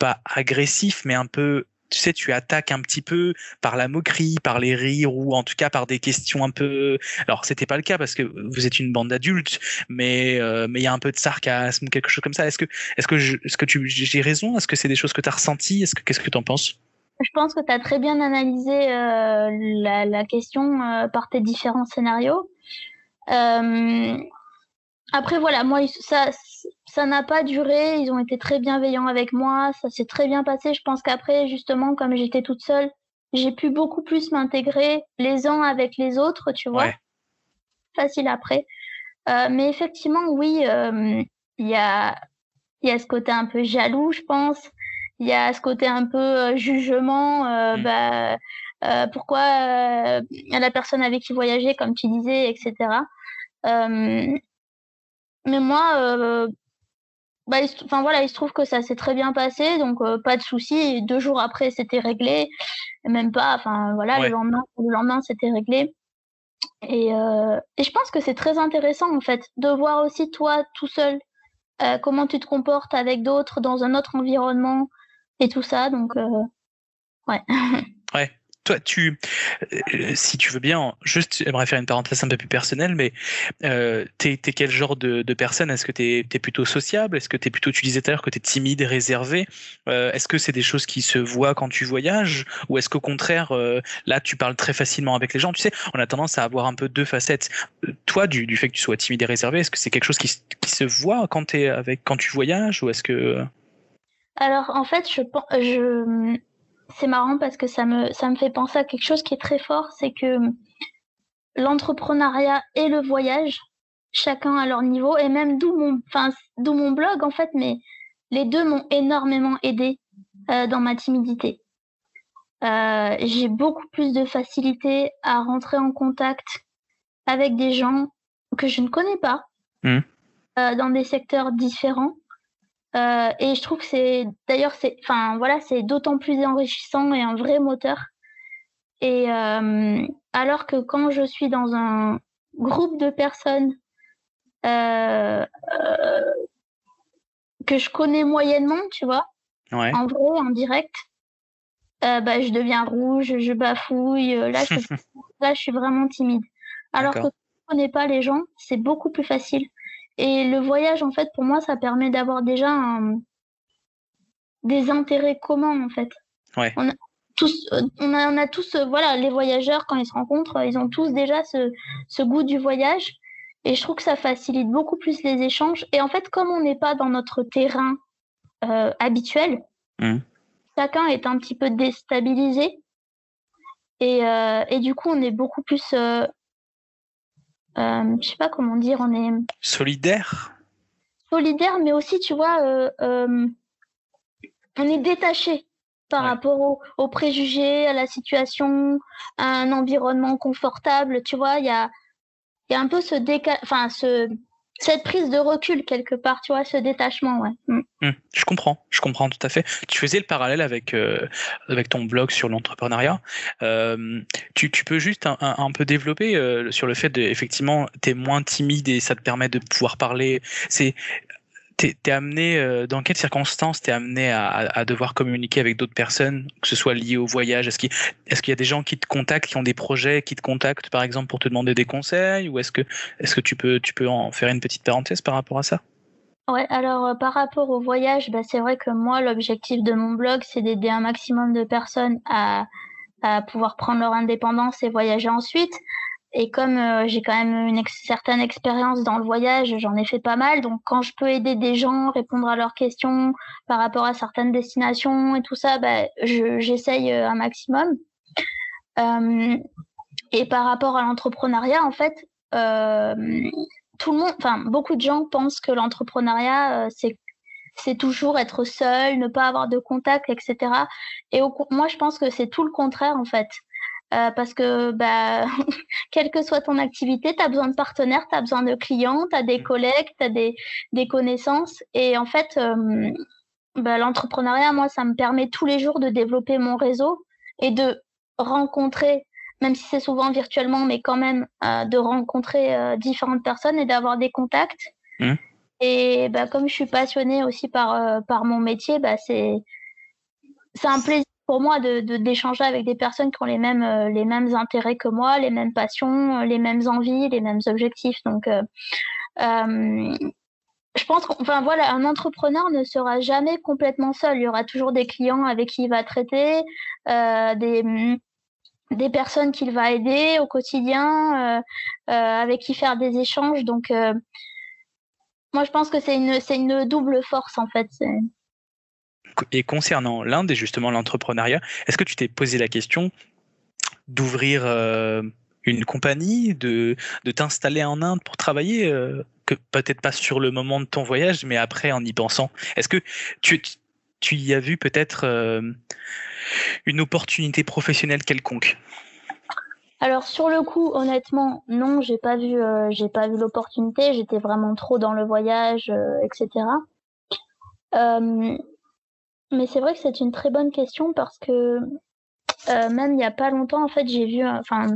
pas agressif, mais un peu tu sais, tu attaques un petit peu par la moquerie, par les rires ou en tout cas par des questions un peu. Alors, c'était pas le cas parce que vous êtes une bande d'adultes, mais euh, mais il y a un peu de sarcasme, quelque chose comme ça. Est-ce que est-ce que est-ce que tu j'ai raison? Est-ce que c'est des choses que tu as ressenties? Est-ce que qu'est-ce que tu en penses? Je pense que tu as très bien analysé euh, la, la, question euh, par tes différents scénarios. Après voilà, moi ça ça n'a pas duré, ils ont été très bienveillants avec moi, ça s'est très bien passé. Je pense qu'après, justement, comme j'étais toute seule, j'ai pu beaucoup plus m'intégrer les uns avec les autres, tu vois. Facile après. Euh, mais effectivement, oui, euh, il y, a, y a ce côté un peu jaloux, je pense. Il y a ce côté un peu euh, jugement. Mm. bah, pourquoi la personne avec qui voyager, comme tu disais, etc. mais moi, bah, il, enfin voilà, il se trouve que ça s'est très bien passé, donc euh, pas de souci. Deux jours après, c'était réglé, même pas. Enfin voilà, le lendemain, le lendemain, c'était réglé. Et, euh, et, je pense que c'est très intéressant en fait de voir aussi toi tout seul euh, comment tu te comportes avec d'autres dans un autre environnement et tout ça. Donc ouais. Ouais toi, tu, euh, si tu veux bien, juste, j'aimerais faire une parenthèse un peu plus personnelle, mais euh, t'es es quel genre de, personne? Est-ce que t'es es plutôt sociable? Est-ce que t'es plutôt, tu disais tout à l'heure que t'es timide réservé euh, Est-ce que c'est des choses qui se voient quand tu voyages? Ou est-ce qu'au contraire, euh, là, tu parles très facilement avec les gens? Tu sais, on a tendance à avoir un peu deux facettes. Euh, toi, du, fait que tu sois timide et réservé, est-ce que c'est quelque chose qui, qui se voit quand, es avec, quand tu voyages? Ou est-ce que... Alors, en fait, je, je c'est marrant parce que ça me, ça me fait penser à quelque chose qui est très fort, c'est que l'entrepreneuriat et le voyage, chacun à leur niveau, et même d'où mon, enfin, d'où mon blog en fait, mais les deux m'ont énormément aidé euh, dans ma timidité. Euh, j'ai beaucoup plus de facilité à rentrer en contact avec des gens que je ne connais pas mmh. euh, dans des secteurs différents euh, et je trouve que c'est d'ailleurs c'est enfin voilà c'est d'autant plus enrichissant et un vrai moteur. Et euh, alors que quand je suis dans un groupe de personnes euh, que je connais moyennement, tu vois, en vrai, en direct, bah, je deviens rouge, je bafouille. Là, je, là, je suis vraiment timide. Alors que quand je connais pas les gens, c'est beaucoup plus facile. Et le voyage, en fait, pour moi, ça permet d'avoir déjà des intérêts communs, en fait. Ouais. On a tous, on a, on a tous, voilà, les voyageurs, quand ils se rencontrent, ils ont tous déjà ce, ce goût du voyage. Et je trouve que ça facilite beaucoup plus les échanges. Et en fait, comme on n'est pas dans notre terrain euh, habituel, mmh. chacun est un petit peu déstabilisé. Et, euh, et, du coup, on est beaucoup plus euh, je sais pas comment dire, on est solidaire? Solidaire, mais aussi, tu vois, euh, euh, on est détaché par rapport aux, préjugés, à la situation, à un environnement confortable. Tu vois, il y a, y a un peu ce décal, enfin ce cette prise de recul quelque part, tu vois, ce détachement, ouais. Mm. Mm. je comprends, je comprends tout à fait. Tu faisais le parallèle avec euh, avec ton blog sur l'entrepreneuriat. Euh, tu, tu, peux juste un, un, peu développer euh, sur le fait de effectivement t'es moins timide et ça te permet de pouvoir parler. C'est t'es euh, dans quelles circonstances t'es amené à, devoir communiquer avec d'autres personnes, que ce soit lié au voyage? Est-ce qu'il y a des gens qui te contactent, qui ont des projets, qui te contactent par exemple pour te demander des conseils? Ou est-ce que, tu, peux, en faire une petite parenthèse par rapport à ça? Ouais, alors euh, par rapport au voyage, bah, c'est vrai que moi, l'objectif de mon blog, c'est d'aider un maximum de personnes à pouvoir prendre leur indépendance et voyager ensuite. Et comme euh, j'ai quand même une certaine expérience dans le voyage, j'en ai fait pas mal. Donc quand je peux aider des gens, répondre à leurs questions par rapport à certaines destinations et tout ça, bah, j'essaye euh, un maximum. Euh, et par rapport à l'entrepreneuriat, en fait, euh, tout le monde, enfin beaucoup de gens pensent que l'entrepreneuriat c'est c'est toujours être seul, ne pas avoir de contact, etc. Et au, moi, je pense que c'est tout le contraire en fait. Euh, parce que bah, quelle que soit ton activité, tu as besoin de partenaires, tu as besoin de clients, tu as des mmh. collègues, tu as des, des, connaissances. Et en fait, euh, bah, l'entrepreneuriat, moi, ça me permet tous les jours de développer mon réseau et de rencontrer, même si c'est souvent virtuellement, mais quand même euh, de rencontrer différentes personnes et d'avoir des contacts. Mmh. Et bah, comme je suis passionnée aussi par, par mon métier, bah, c'est un plaisir pour moi de d'échanger avec des personnes qui ont les mêmes euh, les mêmes intérêts que moi, les mêmes passions, euh, les mêmes envies, les mêmes objectifs. Donc euh, je pense qu'enfin voilà, un entrepreneur ne sera jamais complètement seul. Il y aura toujours des clients avec qui il va traiter, des des personnes qu'il va aider au quotidien, avec qui faire des échanges. Donc moi je pense que c'est une c'est une double force en fait. Et concernant l'Inde et justement l'entrepreneuriat, est-ce que tu t'es posé la question d'ouvrir euh, une compagnie, de, de t'installer en Inde pour travailler, euh, peut-être pas sur le moment de ton voyage, mais après en y pensant? Est-ce que tu, tu y as vu peut-être euh, une opportunité professionnelle quelconque? Alors sur le coup, honnêtement, non, j'ai pas vu, j'ai pas vu l'opportunité. J'étais vraiment trop dans le voyage, etc. Mais c'est vrai que c'est une très bonne question parce que euh, même il n'y a pas longtemps, en fait, j'ai vu, enfin,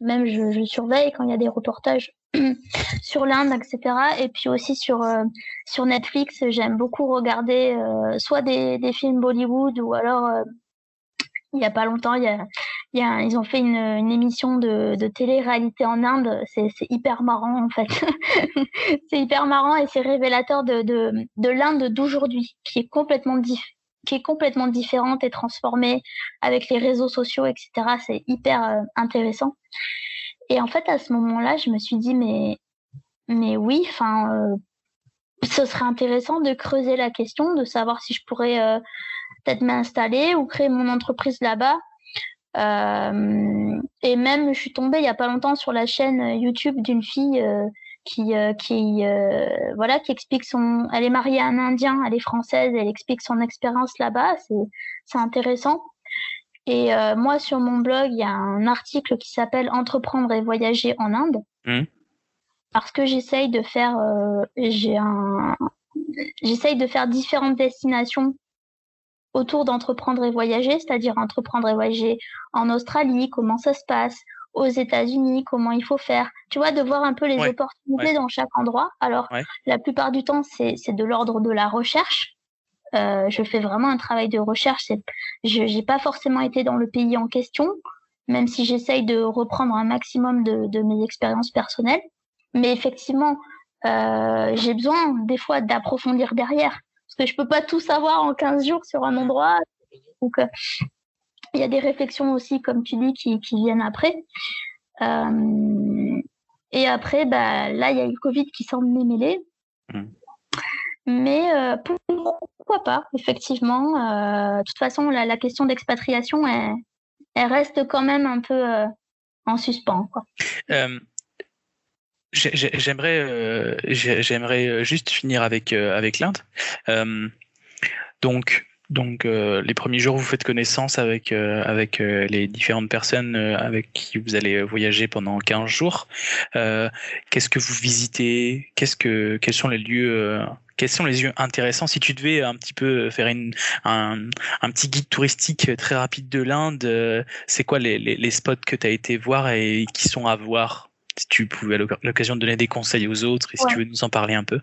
même je, surveille quand il y a des reportages sur l'Inde, etc. Et puis aussi sur euh, sur Netflix, j'aime beaucoup regarder euh, soit des, des films Bollywood ou alors il n'y a pas longtemps, y a, ils ont fait une, émission de, de télé-réalité en Inde. C'est hyper marrant en fait. c'est hyper marrant et c'est révélateur de, de, de l'Inde d'aujourd'hui, qui est complètement différent qui est complètement différente et transformée avec les réseaux sociaux, etc. C'est hyper euh, intéressant. Et en fait, à ce moment-là, je me suis dit, mais, mais oui, enfin, euh, ce serait intéressant de creuser la question, de savoir si je pourrais euh, peut-être m'installer ou créer mon entreprise là-bas. et même, je suis tombée il y a pas longtemps sur la chaîne YouTube d'une fille qui euh, qui euh, voilà qui explique son elle est mariée à un indien elle est française elle explique son expérience là-bas c'est c'est intéressant et euh, moi sur mon blog il y a un article qui s'appelle entreprendre et voyager en Inde mmh. parce que j'essaye de faire j'ai un j'essaye de faire différentes destinations autour d'entreprendre et voyager c'est-à-dire entreprendre et voyager en Australie comment ça se passe aux États-Unis, comment il faut faire. Tu vois, de voir un peu les opportunités dans chaque endroit. Alors, la plupart du temps, c'est de l'ordre de la recherche. Euh, je fais vraiment un travail de recherche. Je n'ai pas forcément été dans le pays en question, même si j'essaye de reprendre un maximum de, de mes expériences personnelles. Mais effectivement, euh, j'ai besoin des fois d'approfondir derrière. Parce que je peux pas tout savoir en 15 jours sur un endroit. Donc, euh, il y a des réflexions aussi, comme tu dis, qui, qui viennent après. Euh, et après, bah, là, il y a eu le Covid qui s'en est mêlé. Mmh. Mais euh, pourquoi pas, effectivement. Euh, de toute façon, la, la question d'expatriation, elle, elle, reste quand même un peu en suspens. J'aimerais, j'aimerais juste finir avec avec l'Inde. donc, donc les premiers jours, vous faites connaissance avec, avec les différentes personnes avec qui vous allez voyager pendant 15 jours. Qu'est-ce que vous visitez? Qu'est-ce que, Quels sont les lieux quels sont les lieux intéressants? Si tu devais un petit peu faire une, un, un petit guide touristique très rapide de l'Inde, c'est quoi les, les, les, spots que tu as été voir et qui sont à voir? Si tu pouvais à l'occasion de donner des conseils aux autres et si tu veux nous en parler un peu?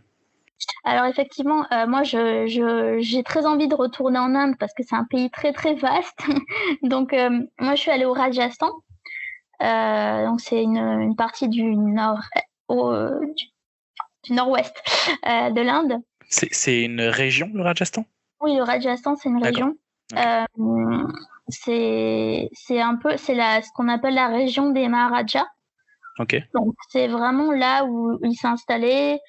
Alors effectivement, euh, moi j'ai je, très envie de retourner en Inde parce que c'est un pays très très vaste. donc euh, moi je suis allée au Rajasthan. Euh, donc c'est une, une, partie du nord au, du, du nord-ouest de l'Inde. C'est une région, le Rajasthan? Oui, le Rajasthan, c'est une région. C'est un peu, c'est ce qu'on appelle la région des Maharajas. Ok. Donc c'est vraiment là où il s'est installé. Euh, il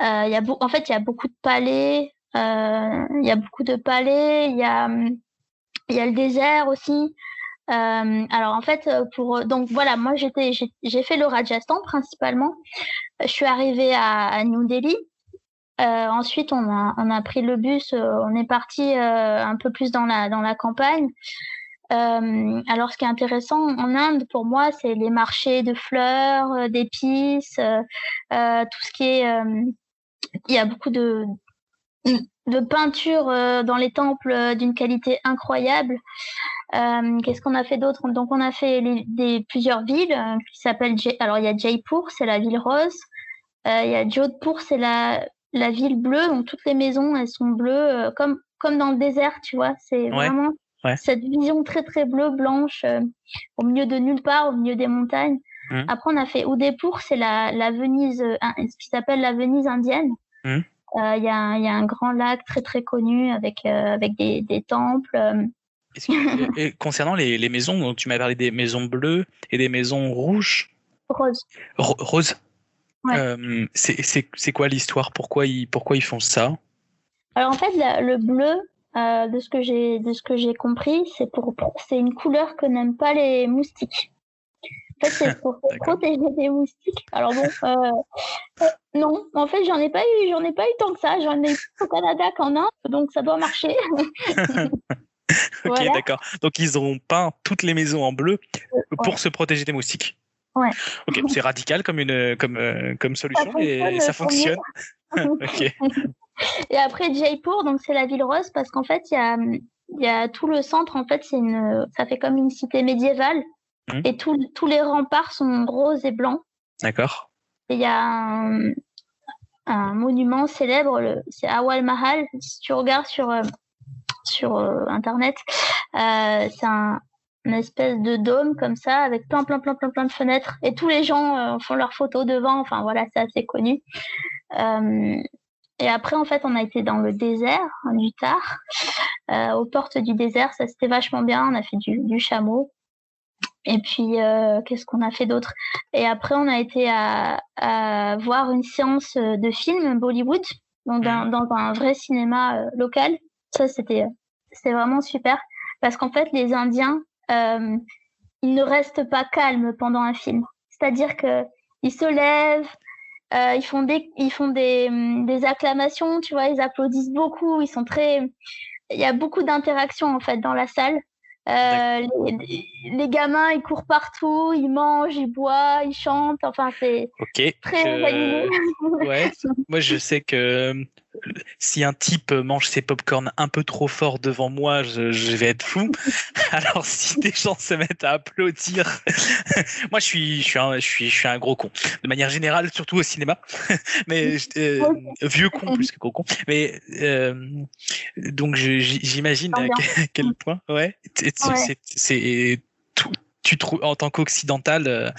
y a en fait, il y a beaucoup de palais. Il y a beaucoup de palais. Il y a, y a le désert aussi. Euh, alors en fait, pour donc voilà, moi j'étais j'ai fait le Rajasthan principalement. Je suis arrivée à, New Delhi. Euh, ensuite, on a on a pris le bus, euh, on est parti euh, un peu plus dans la dans la campagne. Euh, alors, ce qui est intéressant en Inde, pour moi, c'est les marchés de fleurs, d'épices, tout ce qui est. il y a beaucoup de de peinture dans les temples d'une qualité incroyable. Euh, Qu'est-ce qu'on a fait d'autre? Donc on a fait les, des, plusieurs villes euh, qui s'appellent. Alors il y a Jaipur, c'est la ville rose. Euh, il y a Jodhpur, c'est la, la ville bleue. Donc toutes les maisons, elles sont bleues, euh, comme comme dans le désert, tu vois. C'est vraiment cette vision très très bleue, blanche, euh, au milieu de nulle part, au milieu des montagnes. Mmh. Après on a fait Udaipur, c'est la, la Venise, ce qui s'appelle la Venise indienne. Mmh. Il y, a, y, a, un grand lac très très connu avec avec des, des temples et concernant les, les, maisons, donc tu m'as parlé des maisons bleues et des maisons rouges. Rose. rose. Euh, c'est quoi l'histoire? Pourquoi ils, pourquoi ils font ça? Alors en fait, le bleu, euh, de ce que j'ai compris, c'est une couleur que n'aiment pas les moustiques. En fait, c'est pour protéger les moustiques. Alors bon, euh, non, en fait, j'en ai pas eu, j'en ai pas eu tant que ça. J'en ai eu au Canada qu'en Inde, donc ça doit marcher. ok, d'accord. Donc ils ont peint toutes les maisons en bleu pour se protéger des moustiques. Ouais. Ok, c'est radical comme une comme euh, comme solution et ça fonctionne. ok. Et après Jaipur, donc c'est la ville rose parce qu'en fait il y a il y a tout le centre en fait c'est une ça fait comme une cité médiévale hmm. et tous tous les remparts sont roses et blancs. D'accord. Et il y a un, un monument célèbre, c'est Awal Mahal. Si tu regardes sur euh, sur euh, internet. Euh, c'est un, une espèce de dôme comme ça avec plein plein plein plein plein de fenêtres et tous les gens euh, font leurs photos devant. Enfin voilà, c'est assez connu. et après, en fait, on a été dans le désert, du tard, aux portes du désert. Ça, c'était vachement bien. On a fait du, du chameau. Et puis, qu'est-ce qu'on a fait d'autre? Et après, on a été à, à, voir une séance de film Bollywood, donc dans, dans un vrai cinéma local. Ça, c'était vraiment super parce qu'en fait, les Indiens, euh, ils ne restent pas calmes pendant un film. C'est-à-dire que ils se lèvent, euh, ils font des, ils font des, des acclamations, tu vois, ils applaudissent beaucoup, ils sont très, il y a beaucoup d'interactions en fait dans la salle. Euh, les, gamins, ils courent partout, ils mangent, ils boivent, ils chantent. Enfin, c'est très ouais. Moi, je sais que si un type mange ses popcorn un peu trop fort devant moi, je, vais être fou. Alors si des gens se mettent à applaudir, moi je suis, je suis, un, je suis, je suis un gros con. De manière générale, surtout au cinéma, mais euh, vieux con plus que gros con. Mais euh, donc j'imagine à quel, point, ouais, c'est tout tu trouves en tant qu'occidentale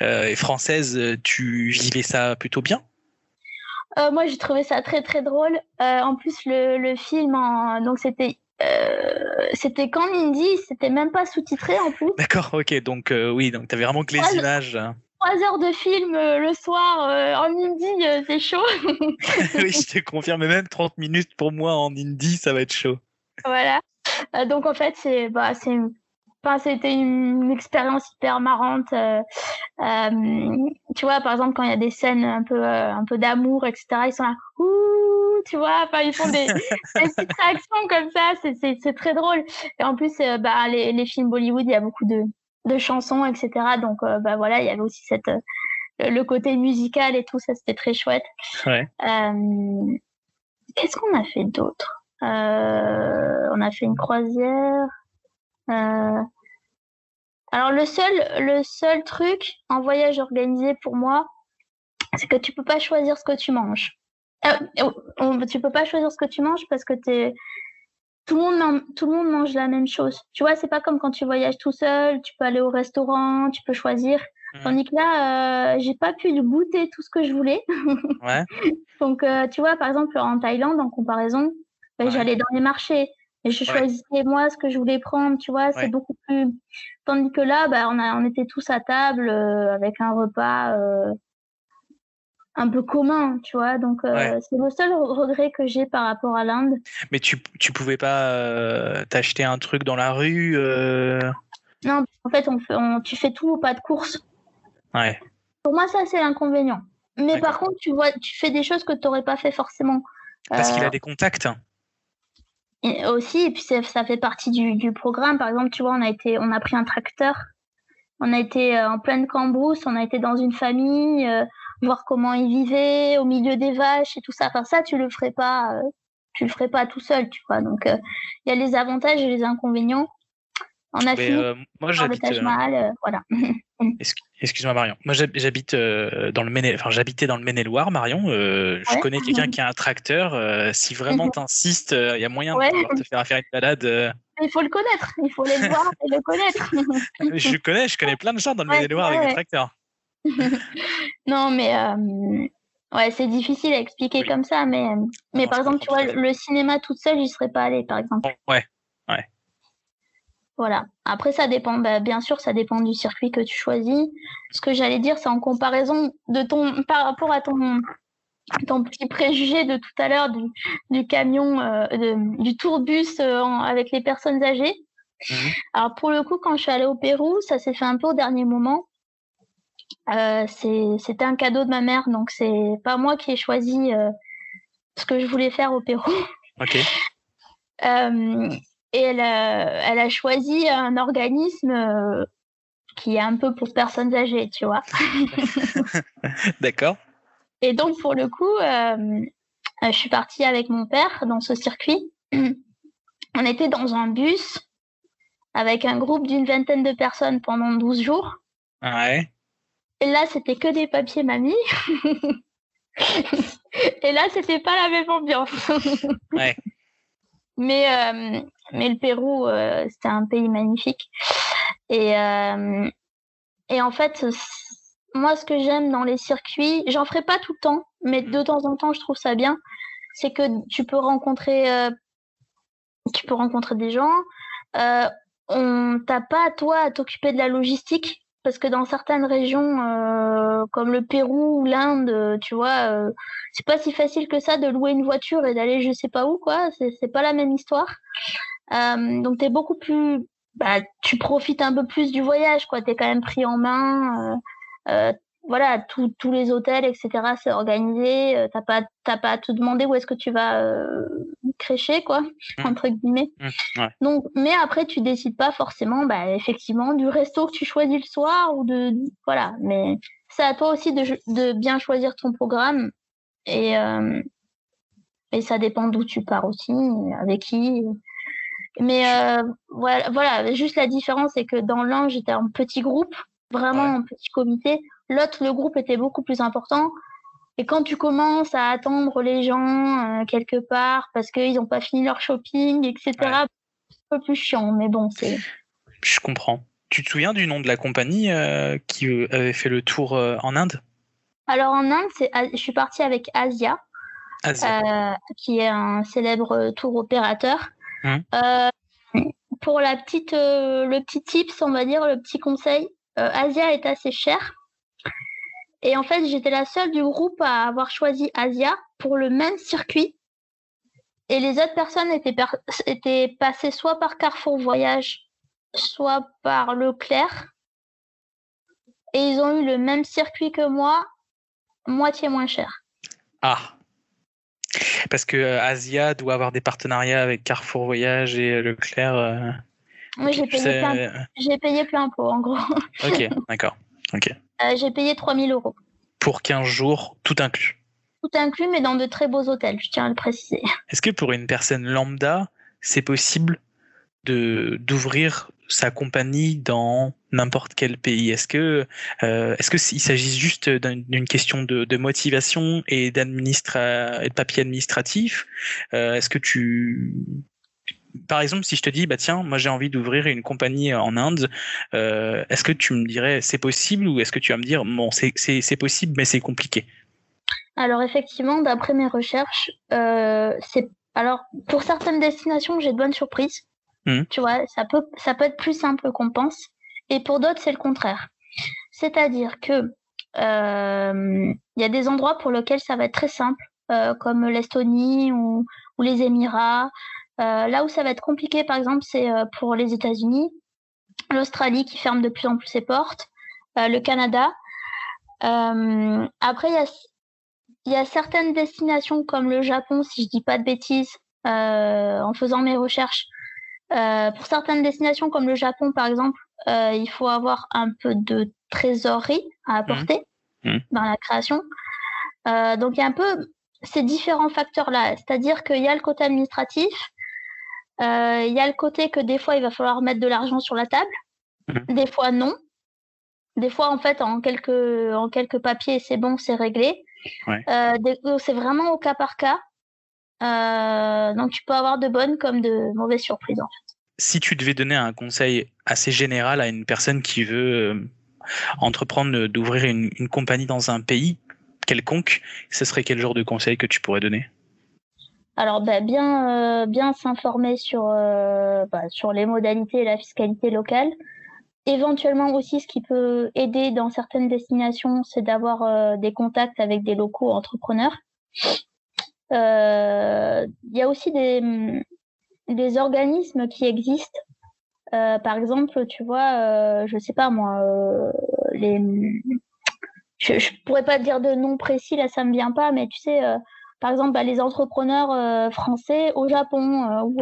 euh, et française, tu vivais ça plutôt bien? Euh, moi, j'ai trouvé ça très très drôle. Euh, en plus, le, le film, en... donc c'était euh, c'était qu'en hindi, c'était même pas sous-titré en plus. D'accord, ok. Donc oui, donc t'avais vraiment que les images. Hein. Trois heures de film le soir en hindi, c'est chaud. oui, je te confirme. Même 30 minutes pour moi en hindi, ça va être chaud. Voilà. donc en fait, c'est bah, c'est c'était une, expérience hyper marrante. Euh, euh, tu vois, par exemple, quand il y a des scènes un peu, euh, un peu d'amour, etc., ils sont là, ouh, tu vois. Enfin, ils font des, petites réactions comme ça, c'est très drôle. Et en plus, euh, bah, les, les, films Bollywood, il y a beaucoup de, de chansons, etc. Donc, euh, bah voilà, il y avait aussi cette, euh, le côté musical et tout, ça c'était très chouette. Ouais. Qu'est-ce qu'on a fait d'autre On a fait une croisière. Alors le seul, le seul truc en voyage organisé pour moi, c'est que tu peux pas choisir ce que tu manges. Euh, tu peux pas choisir ce que tu manges parce que es... tout, le monde, tout le monde mange la même chose. Tu vois, c'est pas comme quand tu voyages tout seul, tu peux aller au restaurant, tu peux choisir. Mmh. Tandis que là, euh, j'ai pas pu goûter tout ce que je voulais. Ouais. Donc, euh, tu vois, par exemple, en Thaïlande, en comparaison, ben, j'allais dans les marchés. Et je choisissais moi ce que je voulais prendre, tu vois, c'est beaucoup plus. Tandis que là, bah, on, a, on était tous à table euh, avec un repas euh, un peu commun, tu vois. Donc, euh, c'est le seul regret que j'ai par rapport à l'Inde. Mais tu, tu pouvais pas t'acheter un truc dans la rue Non, en fait, on, fait tu fais tout au pas de course. Ouais. Pour moi, ça, c'est l'inconvénient. Mais par contre, tu vois, tu fais des choses que tu n'aurais pas fait forcément. Parce qu'il a des contacts aussi, et puis ça fait partie du, du, programme. Par exemple, tu vois, on a, été, on a pris un tracteur, on a été euh, en pleine cambrousse, on a été dans une famille, euh, voir comment ils vivaient au milieu des vaches et tout ça. Enfin, ça, tu le ferais pas, euh, tu le ferais pas tout seul, tu vois. Donc, il y a les avantages et les inconvénients. On a fini moi, j'habite. voilà. Excuse-moi Marion. Moi j'habite euh, dans le Maine, enfin j'habitais dans le Maine-et-Loire, Marion. Euh, je connais quelqu'un qui a un tracteur. Euh, si vraiment t'insistes, il y a moyen de te faire faire une balade. Il faut le connaître. Il faut le voir et le connaître. je connais, je connais plein de gens dans le Maine-et-Loire avec des tracteurs. non mais ouais c'est difficile à expliquer comme ça, mais mais par exemple tu vois le cinéma toute seule j'y serais pas allée par exemple. Ouais. Voilà. Après, ça dépend, bah, bien sûr, ça dépend du circuit que tu choisis. Ce que j'allais dire, c'est en comparaison de ton, par rapport à ton, ton petit préjugé de tout à l'heure du, du, camion, euh, du tourbus euh, avec les personnes âgées. Mhm. Alors, pour le coup, quand je suis allée au Pérou, ça s'est fait un peu au dernier moment. Euh, c'était un cadeau de ma mère, donc c'est pas moi qui ai choisi ce que je voulais faire au Pérou. Ok. Et elle a, elle a choisi un organisme euh, qui est un peu pour personnes âgées, tu vois. D'accord. Et donc, pour le coup, euh, je suis partie avec mon père dans ce circuit. On était dans un bus avec un groupe d'une vingtaine de personnes pendant 12 jours. Ouais. Et là, c'était que des papiers mamie. Et là, c'était pas la même ambiance. ouais. Mais, euh, mais le Pérou, euh, c'était un pays magnifique. Et, euh, et en fait, moi, ce que j'aime dans les circuits, j'en ferai pas tout le temps, mais de temps en temps, je trouve ça bien, c'est que tu peux rencontrer, tu peux rencontrer des gens. on t'a pas toi à t'occuper de la logistique parce que dans certaines régions euh, comme le Pérou ou l'Inde, euh, tu vois, euh, c'est pas si facile que ça de louer une voiture et d'aller je sais pas où, quoi. C'est pas la même histoire. Euh, donc t'es beaucoup plus, bah, tu profites un peu plus du voyage, quoi. T'es quand même pris en main. Voilà, tous les hôtels, etc. C'est organisé. T'as pas, pas à te demander où est-ce que tu vas crécher, quoi, mmh. entre guillemets. Mmh, Donc, mais après, tu décides pas forcément, bah, effectivement, du resto que tu choisis le soir ou de, voilà. Mais c'est à toi aussi de, de bien choisir ton programme et euh, et ça dépend d'où tu pars aussi, avec qui. Mais euh, voilà, voilà, juste la différence, c'est que dans l'un, j'étais en petit groupe, vraiment en petit comité. L'autre, le groupe était beaucoup plus important. Et quand tu commences à attendre les gens euh, quelque part parce qu'ils n'ont pas fini leur shopping, etc., c'est un peu plus chiant. Mais bon, c'est. Je comprends. Tu te souviens du nom de la compagnie euh, qui euh, avait fait le tour en Inde? Alors en Inde, c'est, je suis partie avec Asia, qui est un célèbre tour opérateur. Hum. pour la petite, le petit tips, on va dire, le petit conseil, Asia est assez cher. Et en fait, j'étais la seule du groupe à avoir choisi Asia pour le même circuit. Et les autres personnes étaient, étaient passées soit par Carrefour Voyage, soit par Leclerc. Et ils ont eu le même circuit que moi, moitié moins cher. Ah. Parce que Asia doit avoir des partenariats avec Carrefour Voyage et Leclerc. Oui, j'ai payé, plein... payé plein pot, en gros. Ok, d'accord. Ok. j'ai payé 3000 euros. Pour 15 jours, tout inclus Tout inclus, mais dans de très beaux hôtels, je tiens à le préciser. Est-ce que pour une personne lambda, c'est possible de d'ouvrir sa compagnie dans n'importe quel pays Est-ce que euh, est-ce que s'il s'agit juste d'une question de, motivation et d'administra de papier administratif euh, Est-ce que tu par exemple, si je te dis, bah tiens, moi j'ai envie d'ouvrir une compagnie en Inde, euh, est-ce que tu me dirais c'est possible ou est-ce que tu vas me dire bon c'est possible mais c'est compliqué? Alors effectivement, d'après mes recherches, c'est alors pour certaines destinations j'ai de bonnes surprises. Mmh. Tu vois, ça peut, ça peut être plus simple qu'on pense. Et pour d'autres, c'est le contraire. C'est-à-dire que euh, il y a des endroits pour lesquels ça va être très simple, euh, comme l'Estonie ou, ou, les Émirats. Euh, là où ça va être compliqué, par exemple, c'est pour les États-Unis, l'Australie qui ferme de plus en plus ses portes, le Canada. après, il y a, y a certaines destinations comme le Japon, si je dis pas de bêtises, en faisant mes recherches, euh, pour certaines destinations comme le Japon, par exemple, euh, il faut avoir un peu de trésorerie à apporter mmh. Mmh. dans la création. Euh, donc il y a un peu ces différents facteurs-là. C'est-à-dire qu'il y a le côté administratif, il y a le côté que des fois il va falloir mettre de l'argent sur la table, mmh. des fois non. Des fois, en fait, en quelques, en quelques papiers, c'est bon, c'est réglé. c'est vraiment au cas par cas. donc, tu peux avoir de bonnes comme de mauvaises surprises, en fait si tu devais donner un conseil assez général à une personne qui veut euh, entreprendre d'ouvrir une, compagnie dans un pays quelconque, ce serait quel genre de conseil que tu pourrais donner? Alors bah, bien euh, bien s'informer sur euh, bah, sur les modalités et la fiscalité locale. Éventuellement aussi, ce qui peut aider dans certaines destinations, c'est d'avoir des contacts avec des locaux entrepreneurs. Il y a aussi des, des organismes qui existent. Euh, par exemple, tu vois, euh, je sais pas moi, euh, les, je, je, pourrais pas dire de nom précis là, ça me vient pas, mais tu sais, euh, par exemple, bah, les entrepreneurs français au Japon ou,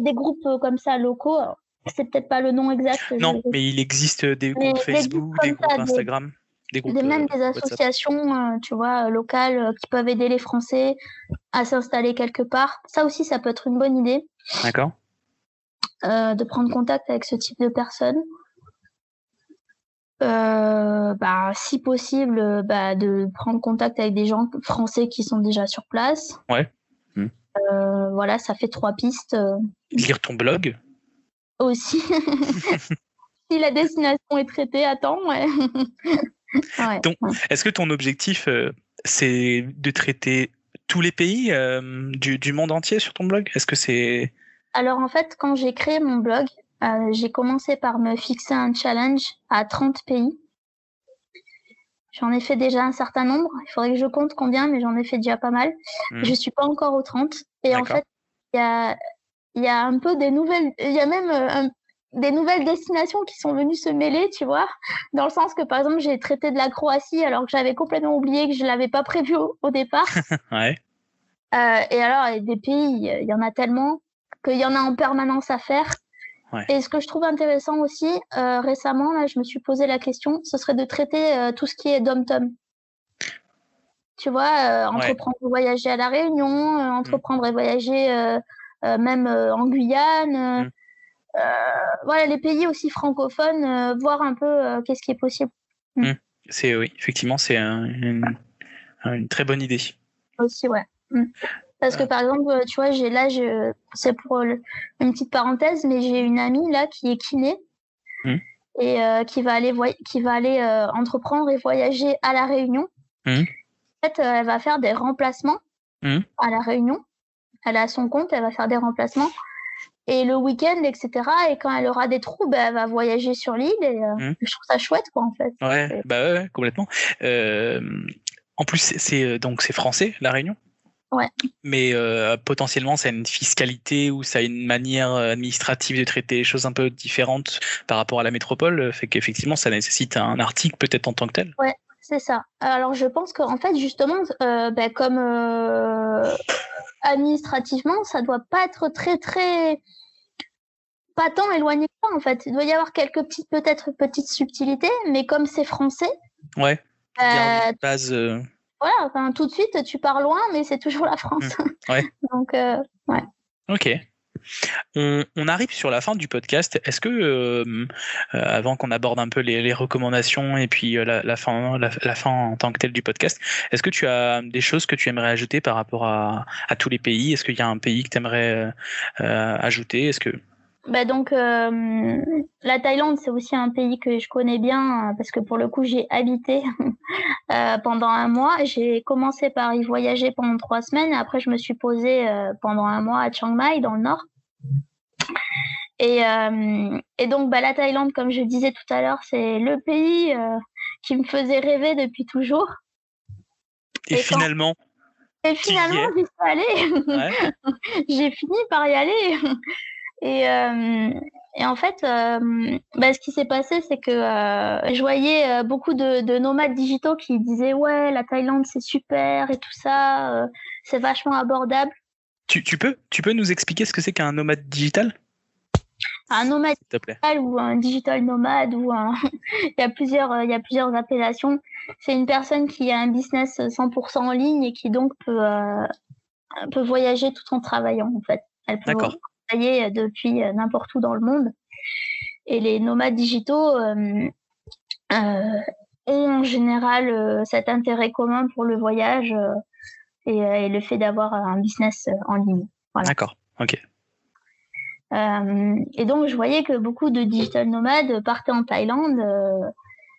des groupes comme ça locaux. C'est peut-être pas le nom exact. Non, mais il existe des groupes Facebook, des groupes, Instagram. Des, groupes, même des associations, tu vois, locales qui peuvent aider les Français à s'installer quelque part. Ça aussi, ça peut être une bonne idée. D'accord. Euh, de prendre contact avec ce type de personnes. Euh, bah, si possible, bah, de prendre contact avec des gens français qui sont déjà sur place. Ouais. Euh, voilà, ça fait trois pistes. Lire ton blog Aussi. si la destination est traitée, attends, ouais. Est-ce que ton objectif, c'est de traiter tous les pays euh, du, monde entier sur ton blog? Est-ce que c'est... Alors en fait, quand j'ai créé mon blog, euh, j'ai commencé par me fixer un challenge à 30 pays. J'en ai fait déjà un certain nombre. Il faudrait que je compte combien, mais j'en ai fait déjà pas mal. Je hmm. Je suis pas encore aux 30. Et en fait, il y a, y a un peu des nouvelles. Il y a même euh, des nouvelles destinations qui sont venues se mêler, tu vois, dans le sens que par exemple j'ai traité de la Croatie alors que j'avais complètement oublié que je l'avais pas prévu au, départ. ouais. Euh, et alors des pays, il y en a tellement qu'il y en a en permanence à faire. Ouais. Et ce que je trouve intéressant aussi euh, récemment, là, je me suis posé la question, ce serait de traiter euh, tout ce qui est dom-tom. Tu vois, entreprendre et voyager à la Réunion, mm. entreprendre et voyager même en Guyane. Mm. Euh, voilà, les pays aussi francophones, euh, voir un peu euh, qu'est-ce qui est possible. Mm. Mm. C'est oui, effectivement, c'est une, très bonne idée. Aussi, ouais. Mm. Parce que par exemple, tu vois, j'ai là, c'est pour une petite parenthèse, mais j'ai une amie là qui est kiné et qui va aller qui va aller entreprendre et voyager à la Réunion. En fait, elle va faire des remplacements à la Réunion. Elle a son compte, elle va faire des remplacements et le week-end, etc. Et quand elle aura des trous, bah, elle va voyager sur l'île et euh, mmh. je trouve ça chouette, quoi, en fait. Ouais, bah ouais, complètement. Euh, en plus, c'est donc c'est français, la Réunion? Ouais. Mais euh, potentiellement, ça a une fiscalité ou ça a une manière administrative de traiter les choses un peu différentes par rapport à la métropole, fait qu'effectivement, ça nécessite un article peut-être en tant que tel. Ouais, c'est ça. Alors, je pense qu'en fait, justement, euh, bah, comme administrativement, ça doit pas être très très pas tant éloigné que ça en fait. Il doit y avoir quelques petites peut-être petites subtilités, mais comme c'est français. Ouais. Euh, base. euh, voilà, enfin, tout de suite tu pars loin, mais c'est toujours la France. Ouais. Donc euh, Ok. On, arrive sur la fin du podcast. Est-ce que, euh, euh, avant qu'on aborde un peu les, recommandations et puis euh, la, fin, en tant que telle du podcast, est-ce que tu as des choses que tu aimerais ajouter par rapport à, à tous les pays? Est-ce qu'il y a un pays que tu aimerais ajouter? Est-ce que Bah donc euh, la Thaïlande c'est aussi un pays que je connais bien euh, parce que pour le coup j'ai habité euh, pendant un mois. J'ai commencé par y voyager pendant trois semaines et après je me suis posée euh, pendant un mois à Chiang Mai dans le nord. Et, et donc bah, la Thaïlande comme je disais tout à l'heure c'est le pays qui me faisait rêver depuis toujours. et, Et quand- finalement, Et finalement j'y suis allée. ouais, j'ai fini par y aller. Et, euh, et en fait, euh, bah, ce qui s'est passé, c'est que euh, je voyais beaucoup de, de nomades digitaux qui disaient ouais, la Thaïlande c'est super et tout ça, c'est vachement abordable. tu, tu peux, tu peux nous expliquer ce que c'est qu'un nomade digital, Un nomade digital ou un digital nomade ou un... il y a plusieurs, il y a plusieurs appellations. C'est une personne qui a un business 100% en ligne et qui donc peut euh, peut voyager tout en travaillant en fait. D'accord. Travailler depuis euh, n'importe où dans le monde. Et les nomades digitaux euh, euh, ont en général euh, cet intérêt commun pour le voyage euh, et, euh, et le fait d'avoir un business euh, en ligne. Voilà. D'accord. Ok. Euh, et donc, je voyais que beaucoup de digital nomades partaient en Thaïlande euh,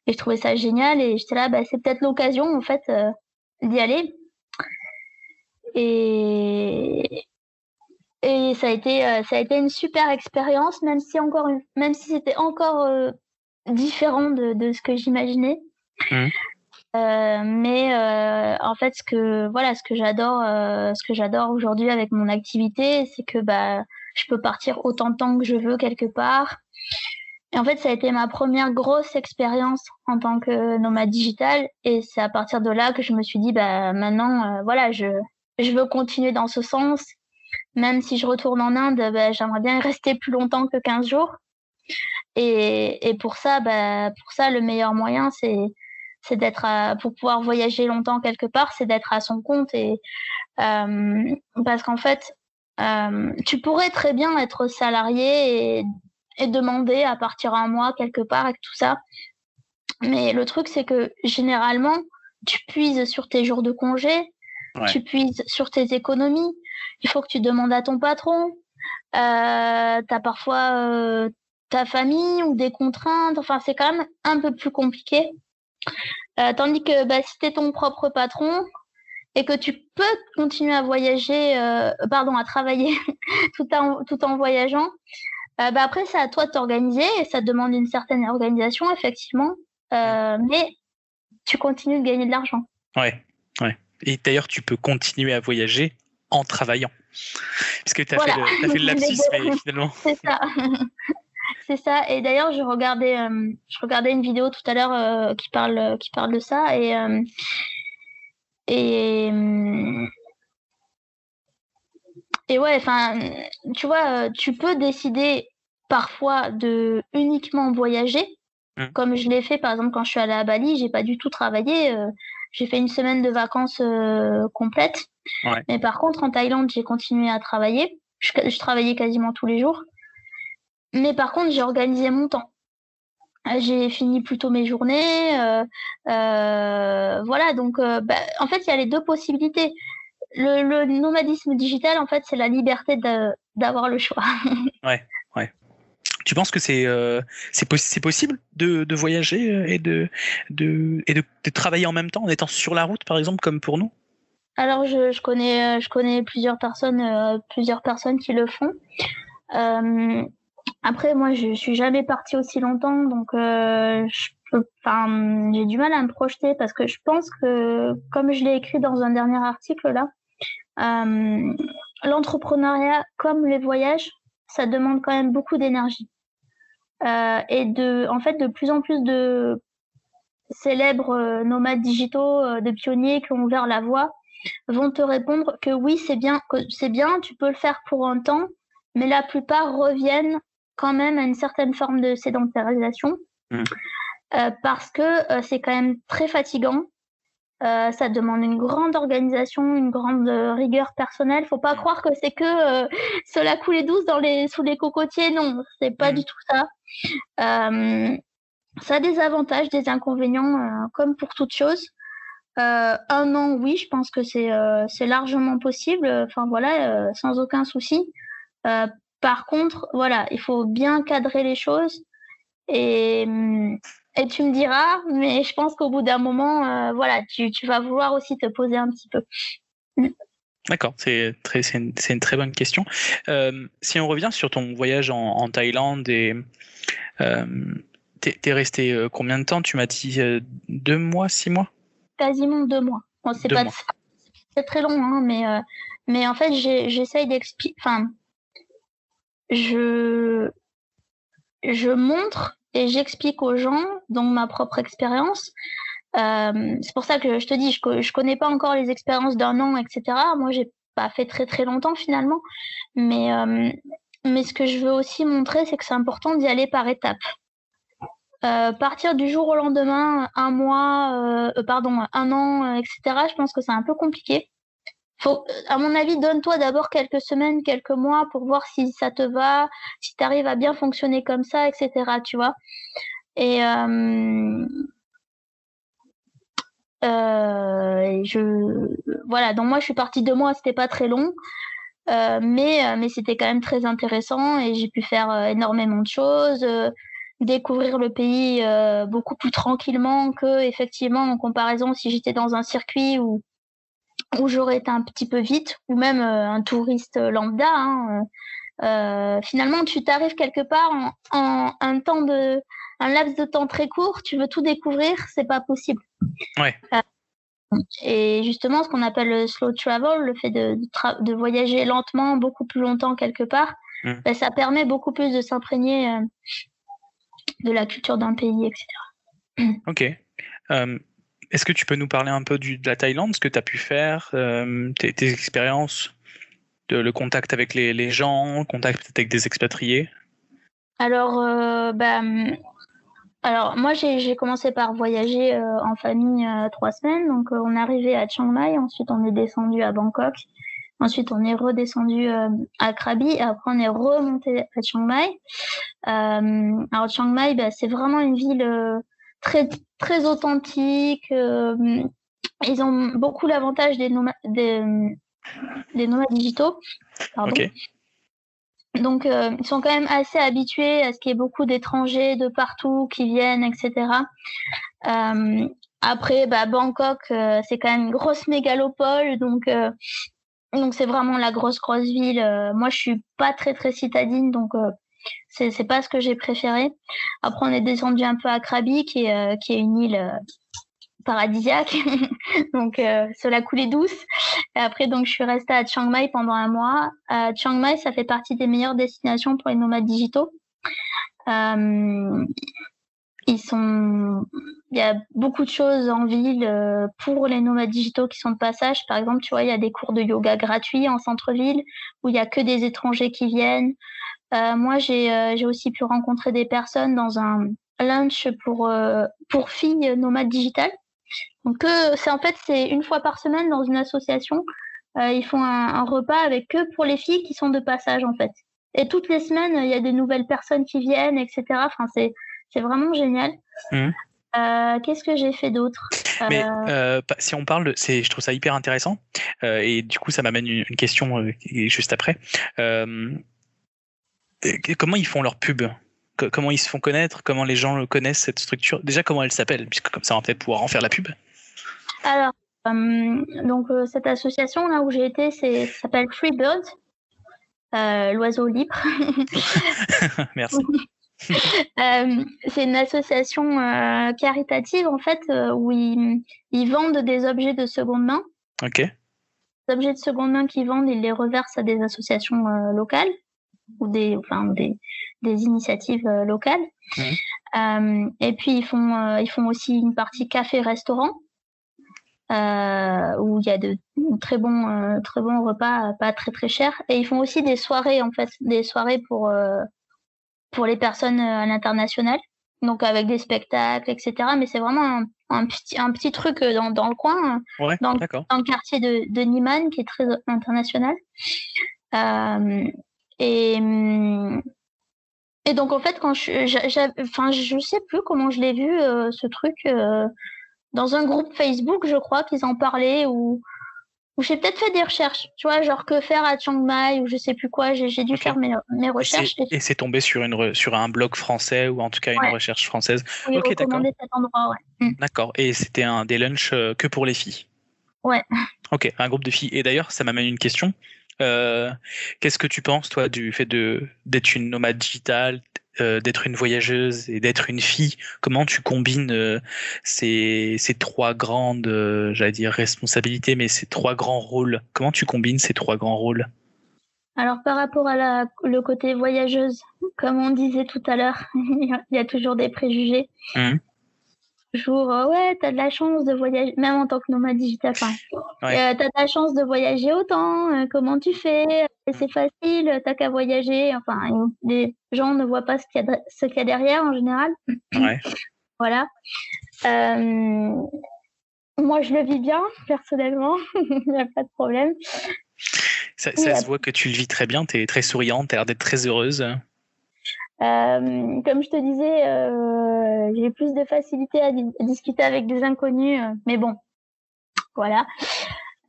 et je trouvais ça génial. Et j'étais là, bah, c'est peut-être l'occasion en fait euh, d'y aller. Et, et ça a été, euh, ça a été une super expérience, même si encore, une- même si c'était encore euh, différent de, de ce que j'imaginais. Mhm. Euh, mais en fait, ce que voilà, ce que j'adore, ce que j'adore aujourd'hui avec mon activité, c'est que bah je peux partir autant de temps que je veux quelque part. Et en fait, ça a été ma première grosse expérience en tant que nomade digital. Et c'est à partir de là que je me suis dit, bah, maintenant, euh, voilà, je, je veux continuer dans ce sens. Même si je retourne en Inde, bah, j'aimerais bien rester plus longtemps que 15 jours. Et, et pour ça, bah, pour ça, le meilleur moyen, c'est, c'est d'être à- pour pouvoir voyager longtemps quelque part, c'est d'être à son compte. Et, euh, parce qu'en fait, euh, tu pourrais très bien être salarié et, et demander à partir un mois quelque part avec tout ça. Mais le truc, c'est que généralement, tu puises sur tes jours de congé, Ouais. tu puises sur tes économies. Il faut que tu demandes à ton patron. Euh, tu as parfois euh, ta famille ou des contraintes. Enfin, c'est quand même un peu plus compliqué. Euh, tandis que bah, si tu es ton propre patron, et que tu peux continuer à voyager, euh, pardon, à travailler tout en, tout en voyageant, euh, bah après, c'est à toi de t'organiser et ça demande une certaine organisation, effectivement. Mais tu continues de gagner de l'argent. Ouais, ouais. Et d'ailleurs, tu peux continuer à voyager en travaillant. Parce que tu as, Voilà. fait le, t'as fait le lapsus, mais finalement. C'est ça. c'est ça. Et d'ailleurs, je regardais, euh, je regardais une vidéo tout à l'heure euh, qui parle, qui parle de ça et euh, et et ouais, enfin, tu vois, tu peux décider parfois de uniquement voyager, Mm. comme je l'ai fait par exemple quand je suis allée à Bali, j'ai pas du tout travaillé, j'ai fait une semaine de vacances euh, complète. Ouais. Mais par contre, en Thaïlande, j'ai continué à travailler. Je, je travaillais quasiment tous les jours. Mais par contre, j'ai organisé mon temps. Euh, J'ai fini plutôt mes journées. euh, euh, voilà, donc euh, bah, en fait, il y a les deux possibilités. Le, le nomadisme digital, en fait, c'est la liberté d'avoir le choix. Tu penses que c'est euh, c'est possi- c'est possible de, de voyager euh, et, de, de, et de, travailler en même temps en étant sur la route, par exemple, comme pour nous? Alors, je, connais, euh, je connais plusieurs personnes, plusieurs personnes qui le font. Après, moi, je, je suis jamais partie aussi longtemps, donc j'ai du mal à me projeter parce que je pense que, comme je l'ai écrit dans un dernier article là, l'entrepreneuriat comme les voyages, ça demande quand même beaucoup d'énergie. Euh, et de, en fait, de plus en plus de célèbres euh, nomades digitaux, euh, de pionniers qui ont ouvert la voie, vont te répondre que oui, c'est bien, c'est bien, tu peux le faire pour un temps, mais la plupart reviennent quand même à une certaine forme de sédentarisation mmh. euh, parce que euh, c'est quand même très fatigant. Euh, ça demande une grande organisation, une grande rigueur personnelle. Faut pas croire que c'est que cela coule douce dans les sous les cocotiers. Non, c'est pas mmh. du tout ça. ça a des avantages, des inconvénients, comme pour toute chose. un an, oui, je pense que c'est c'est largement possible. Enfin voilà, sans aucun souci. Par contre, voilà, il faut bien cadrer les choses. Et, mm, et tu me diras, mais je pense qu'au bout d'un moment, euh, voilà, tu, vas vouloir aussi te poser un petit peu. Mm. D'accord, c'est une, une, très bonne question. Euh, si on revient sur ton voyage en, Thaïlande et euh, t'es es resté combien de temps? Tu m'as dit deux mois, six mois? Quasiment deux mois. c'est pas c'est très long, hein, mais mais en fait j'essaye d'expliquer. Enfin, je, je montre et j'explique aux gens, donc ma propre expérience. Euh, c'est pour ça que je te dis, je, je connais pas encore les expériences d'un an, etc. Moi, j'ai pas fait très très longtemps finalement, mais euh, mais ce que je veux aussi montrer, c'est que c'est important d'y aller par étapes. Euh, partir du jour au lendemain, un mois, euh, pardon, un an, etc. Je pense que c'est un peu compliqué faut, à mon avis, donne-toi d'abord quelques semaines, quelques mois pour voir si ça te va, si tu arrives à bien fonctionner comme ça, etc. Tu vois. Et, euh, euh, je, voilà. Donc moi, je suis partie deux mois, c'était pas très long. Euh, mais mais c'était quand même très intéressant et j'ai pu faire énormément de choses, découvrir le pays beaucoup plus tranquillement que effectivement en comparaison si j'étais dans un circuit où où j'aurais été un petit peu vite, ou même euh, un touriste lambda. Hein, euh, euh, finalement, tu t'arrives quelque part en, un temps de, un laps de temps très court, tu veux tout découvrir, c'est pas possible. Ouais. et justement, ce qu'on appelle le slow travel, le fait de, de, voyager lentement, beaucoup plus longtemps quelque part, mmh. ben, ça permet beaucoup plus de s'imprégner de la culture d'un pays, etc. Ok. Est-ce que tu peux nous parler un peu de la Thaïlande, ce que tu as pu faire, euh, tes, expériences, de, le contact avec les, les gens, contact avec des expatriés? Alors, euh, bah, alors moi j'ai commencé par voyager euh, en famille trois semaines. Donc on est arrivé à Chiang Mai, ensuite on est descendu à Bangkok, ensuite on est redescendu à Krabi, et après on est remonté à Chiang Mai. alors Chiang Mai, bah, c'est vraiment une ville très très authentique. Euh, ils ont beaucoup l'avantage des, des, des, nomades digitaux. Donc, euh, ils sont quand même assez habitués à ce qu'il y ait beaucoup d'étrangers de partout qui viennent, etc. Euh, après, bah, Bangkok, c'est quand même une grosse mégalopole, donc donc c'est vraiment la grosse grosse ville. moi, je suis pas très très citadine, donc c'est c'est pas ce que j'ai préféré. Après, on est descendu un peu à Krabi, qui est, euh, qui est une île euh, paradisiaque, donc euh, cela coulait douce. Et après, donc, je suis restée à Chiang Mai pendant un mois. Chiang Mai, ça fait partie des meilleures destinations pour les nomades digitaux. ils sont, il y a beaucoup de choses en ville pour les nomades digitaux qui sont de passage. Par exemple, tu vois, il y a des cours de yoga gratuits en centre-ville où il y a que des étrangers qui viennent. Euh, moi, euh, j'ai aussi pu rencontrer des personnes dans un lunch pour, euh, pour filles nomades digitales. Donc, c'est en fait, c'est une fois par semaine dans une association. ils font un, repas avec eux pour les filles qui sont de passage, en fait. Et toutes les semaines, il y a des nouvelles personnes qui viennent, etc. Enfin, c'est, c'est vraiment génial. Mmh. qu'est-ce que j'ai fait d'autre? Mais si on parle, c'est, je trouve ça hyper intéressant. et du coup, ça m'amène une, une question juste après comment ils font leur pub? Comment ils se font connaître? Comment les gens connaissent cette structure? Déjà, comment elle s'appelle? Puisque comme ça, on va peut-être pouvoir en faire la pub. Alors, euh, donc euh, cette association là où j'ai été, c'est s'appelle Freebird, euh, l'oiseau libre. Merci. c'est une association caritative en fait où ils, ils, vendent des objets de seconde main. Ok. Les objets de seconde main qu'ils vendent, ils les reversent à des associations locales ou des, enfin, des, des initiatives euh, locales. Euh, et puis ils font, euh, ils font aussi une partie café-restaurant. où il y a de très bons, très bons repas, pas très très chers. Et ils font aussi des soirées en fait, des soirées pour pour les personnes à l'international, donc avec des spectacles, etc. Mais c'est vraiment un, petit un petit truc dans, dans le coin, dans, dans, le quartier de, de Niman qui est très international. Et et donc en fait quand je enfin je sais plus comment je l'ai vu ce truc dans un groupe Facebook, je crois qu'ils en parlaient ou ou j'ai peut-être fait des recherches, tu vois, genre que faire à Chiang Mai ou je sais plus quoi. J'ai dû faire mes, mes recherches. Et c'est tombé sur une sur un blog français ou en tout cas une recherche française. Oui, ok, d'accord. cet endroit, ouais. Mm. D'accord. Et c'était un des lunchs euh, que pour les filles. Ouais. Ok, un groupe de filles. Et d'ailleurs, ça m'amène une question. Euh, Qu'est-ce que tu penses, toi, du fait de d'être une nomade digitale, euh, d'être une voyageuse et d'être une fille, comment tu combines euh, ces, ces, trois grandes, j'allais dire responsabilités, mais ces trois grands rôles? Comment tu combines ces trois grands rôles? Alors par rapport à la, le côté voyageuse, comme on disait tout à l'heure, il y a toujours des préjugés. Mmh jour, euh, ouais, t'as de la chance de voyager, même en tant que nomade digital, enfin, ouais. euh, t'as de la chance de voyager autant, euh, comment tu fais, c'est facile, t'as qu'à voyager, enfin, les gens ne voient pas ce qu'il y, y, a derrière en général. Ouais. voilà. Euh, moi, je le vis bien, personnellement, il n'y a pas de problème. Ça, ça se voit que tu le vis très bien, tu es très souriante, tu as l'air d'être très heureuse. Euh, comme je te disais, euh, j'ai plus de facilité à, discuter avec des inconnus, euh, mais bon, voilà.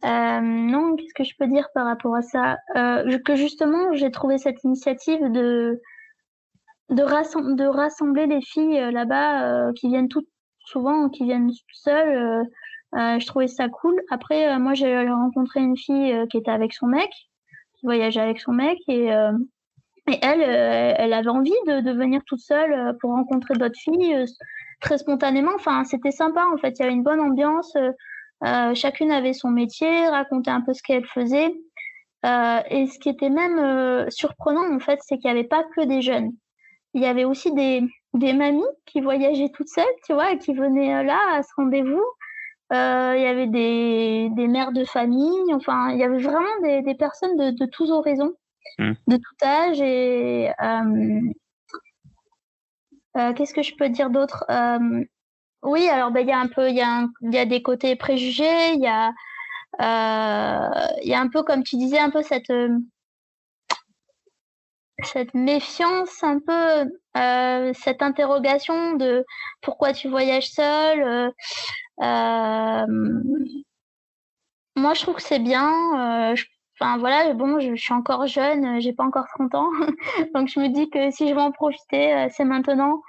Non, qu'est-ce que je peux dire par rapport à ça? Que justement, j'ai trouvé cette initiative de de, rassem de rassembler les filles là-bas qui viennent toutes souvent, qui viennent seules. je trouvais ça cool. Après, moi, j'ai rencontré une fille qui était avec son mec, qui voyageait avec son mec, et et elle, euh, elle avait envie de, de, venir toute seule euh, pour rencontrer d'autres filles euh, très spontanément. Enfin, c'était sympa en fait. Il y avait une bonne ambiance. Euh, chacune avait son métier, racontait un peu ce qu'elle faisait. Euh, et ce qui était même surprenant en fait, c'est qu'il n'y avait pas que des jeunes. Il y avait aussi des, des mamies qui voyageaient toutes seules, tu vois, et qui venaient là à ce rendez-vous. Euh, il y avait des, des mères de famille, enfin, il y avait vraiment des, des personnes de, de tous horizons. Hmm. de tout âge. Et euh, euh, qu'est-ce que je peux dire d'autre euh, Oui, alors ben, il y a un peu, il y, a des côtés préjugés, il y a un peu, comme tu disais, un peu cette cette méfiance, un peu cette interrogation de pourquoi tu voyages seul. Moi, je trouve que c'est bien. Je Enfin voilà, bon, je, suis encore jeune, euh, j'ai pas encore 30 ans, donc je me dis que si je veux en profiter, euh, c'est maintenant.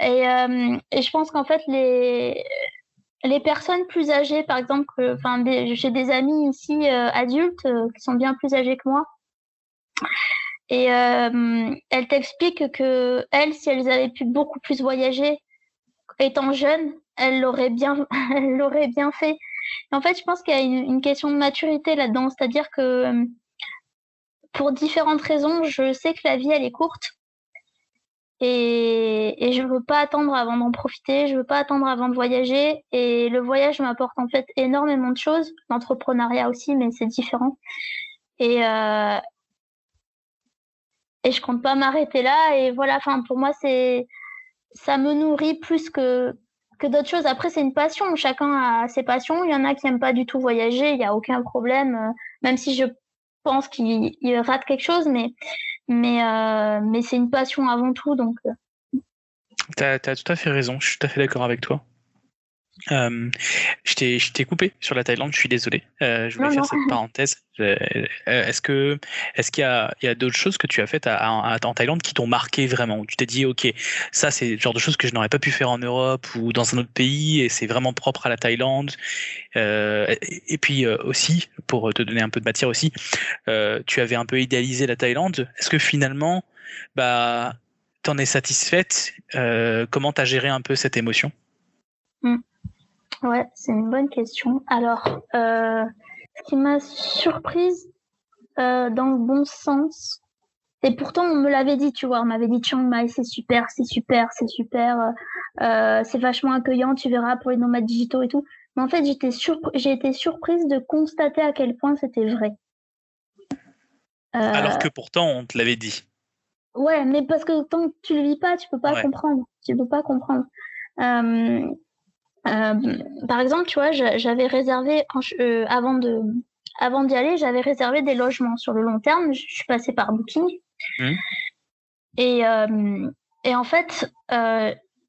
Et, euh, et je pense qu'en fait les les personnes plus âgées, par exemple, enfin j'ai des amis ici adultes qui sont bien plus âgés que moi, et elles t'expliquent que elles, si elles avaient pu beaucoup plus voyager étant jeunes, elles l'auraient bien, elles l'auraient bien fait en fait, je pense qu'il y a une, question de maturité là-dedans, c'est-à-dire que euh, pour différentes raisons, je sais que la vie elle est courte et, je veux pas attendre avant d'en profiter, je veux pas attendre avant de voyager et le voyage m'apporte en fait énormément de choses, l'entrepreneuriat aussi, mais c'est différent. Et euh, je compte pas m'arrêter là et voilà. Enfin, pour moi, c'est ça me nourrit plus que d'autres choses. Après, c'est une passion. Chacun a ses passions. Il y en a qui n'aiment pas du tout voyager. Il n'y a aucun problème, euh, même si je pense qu'il rate quelque chose. Mais, mais, euh, mais c'est une passion avant tout. Donc. Euh. Tu as, tout à fait raison. Je suis tout à fait d'accord avec toi. Euh, je t'ai coupé sur la Thaïlande, je suis désolé. Euh, je voulais faire cette parenthèse. Euh, est-ce que est-ce qu'il y a, d'autres choses que tu as faites à, à, en Thaïlande qui t'ont marqué vraiment Où tu t'es dit, ok, ça c'est le genre de choses que je n'aurais pas pu faire en Europe ou dans un autre pays et c'est vraiment propre à la Thaïlande. Euh, et, puis euh, aussi, pour te donner un peu de matière aussi, tu avais un peu idéalisé la Thaïlande. Est-ce que finalement, bah, t'en es satisfaite? Comment t'as géré un peu cette émotion? Hmm. Ouais, c'est une bonne question. Alors, euh, ce qui m'a surprise euh, dans le bon sens, et pourtant on me l'avait dit, tu vois, on m'avait dit Chiang Mai, c'est super, c'est super, c'est super, euh, c'est vachement accueillant, tu verras pour les nomades digitaux et tout. Mais en fait, j'étais j'ai été surprise de constater à quel point c'était vrai. Alors que pourtant, on te l'avait dit. Ouais, mais parce que tant que tu le vis pas, tu peux pas comprendre. Tu peux pas comprendre. Euh, par exemple, tu vois, j'avais réservé euh, avant de avant d'y aller, j'avais réservé des logements sur le long terme. Je suis passée par Booking. Mmh. Et, et en fait,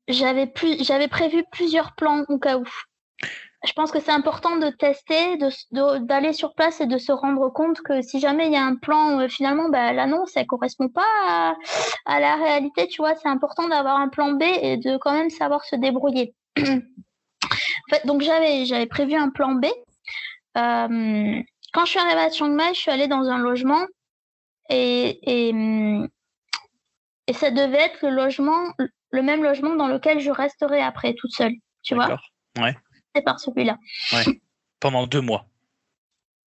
j'avais plus j'avais prévu plusieurs plans au cas où je pense que c'est important de tester, d'aller sur place et de se rendre compte que si jamais il y a un plan, euh, finalement, bah, l'annonce, elle correspond pas à, la réalité, tu vois. C'est important d'avoir un plan B et de quand même savoir se débrouiller. en fait, donc j'avais, j'avais prévu un plan B. Euh, quand je suis arrivée à Chiang Mai, je suis allée dans un logement et, et, et ça devait être le logement, le même logement dans lequel je resterai après toute seule, tu vois. Ouais par celui-là. Pendant deux mois.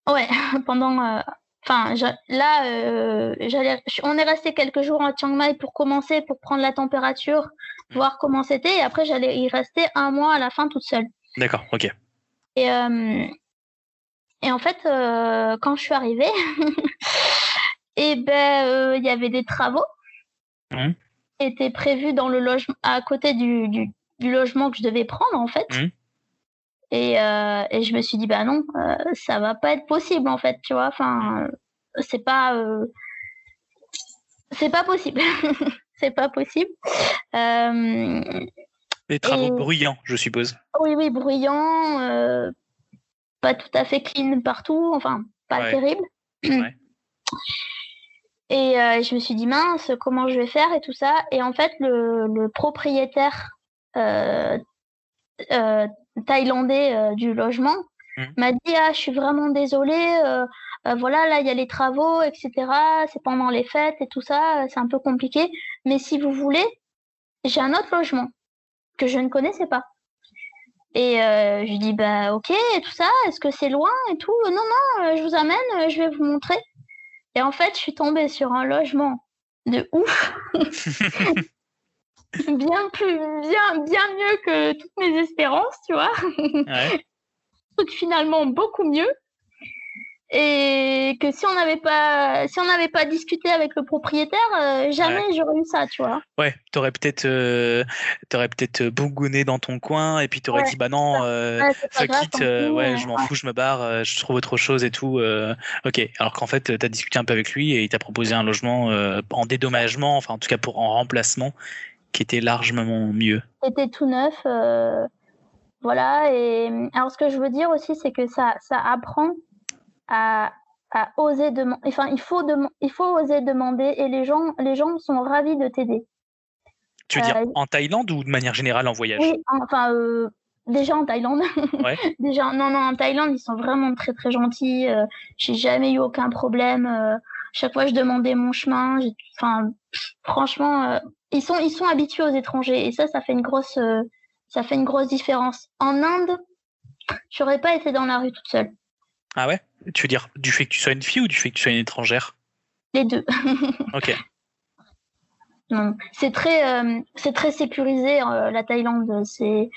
Ouais, pendant. Euh, enfin, là, euh, j'allais, on est resté quelques jours à Chiang Mai pour commencer, pour prendre la température, hmm. voir comment c'était, et après j'allais y rester un mois à la fin toute seule. D'accord, ok. Et, euh, et en fait, quand je suis arrivée, et eh ben, il y avait des travaux mmh. qui étaient prévus dans le logement, à côté du, du, logement que je devais prendre en fait. Mmh. Et, euh, et, je me suis dit, bah non, euh, ça va pas être possible en fait, tu vois. Enfin, c'est pas, euh, c'est pas possible. c'est pas possible. Les travaux bruyants, je suppose. Oui, oui, bruyants, pas tout à fait clean partout, enfin, pas terrible. Et je me suis dit, mince, comment je vais faire et tout ça. Et en fait, le, le propriétaire thaïlandais euh, du logement mmh. m'a dit ah je suis vraiment désolée euh, euh, voilà là il y a les travaux etc c'est pendant les fêtes et tout ça c'est un peu compliqué mais si vous voulez j'ai un autre logement que je ne connaissais pas et je lui dis bah ok et tout ça est-ce que c'est loin et tout? Non non je vous amène je vais vous montrer et en fait je suis tombée sur un logement de ouf bien plus, bien, bien mieux que toutes mes espérances, tu vois. Ouais. finalement beaucoup mieux. Et que si on n'avait pas, si on n'avait pas discuté avec le propriétaire, euh, jamais j'aurais eu ça, tu vois. Ouais, t'aurais peut-être, euh, t'aurais peut-être bougouné dans ton coin et puis t'aurais dit bah non, euh, fuck it, ouais, je m'en fous, je me barre, je trouve autre chose et tout. ok, alors qu'en fait t'as discuté un peu avec lui et il t'a proposé un logement en dédommagement, enfin en tout cas pour en remplacement qui était largement mieux. C'était tout neuf. Euh, voilà. Et alors, ce que je veux dire aussi, c'est que ça, ça apprend à, à oser demander. Enfin, il faut, il faut oser demander et les gens, les gens sont ravis de t'aider. Tu veux dire euh, en Thaïlande ou de manière générale en voyage? Oui, enfin, euh, déjà en Thaïlande. Ouais. déjà, non, non, en Thaïlande, ils sont vraiment très, très gentils. J'ai jamais eu aucun problème. chaque fois, je demandais mon chemin. Enfin, franchement, ils sont, ils sont habitués aux étrangers et ça, ça fait une grosse, euh, ça fait une grosse différence. En Inde, j'aurais pas été dans la rue toute seule. Ah ouais? Tu veux dire du fait que tu sois une fille ou du fait que tu sois une étrangère? Les deux. ok. C'est très, euh, c'est très sécurisé euh, la Thaïlande. C'est,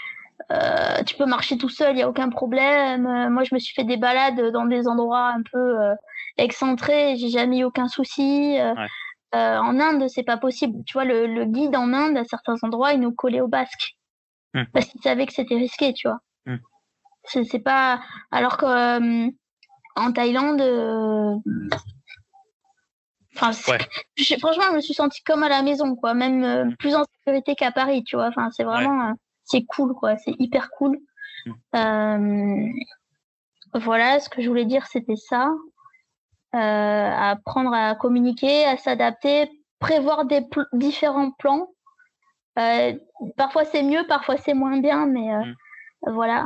tu peux marcher tout seul, il y a aucun problème. moi, je me suis fait des balades dans des endroits un peu excentrés, j'ai jamais eu aucun souci. Ouais. Euh, en Inde, c'est pas possible. Tu vois, le, guide en Inde, à certains endroits, il nous collait au basque. Hmm. Parce qu'il savait que c'était risqué, tu vois. Hmm. C'est pas. Alors que euh, en Thaïlande. Euh, enfin, franchement, je me suis sentie comme à la maison, quoi. Même hmm. plus en sécurité qu'à Paris, tu vois. Enfin, c'est vraiment. c'est cool, quoi. C'est hyper cool. voilà, ce que je voulais dire, c'était ça. Euh, apprendre à communiquer, à s'adapter, prévoir des différents plans. Euh, parfois c'est mieux, parfois c'est moins bien, mais euh, mm. voilà.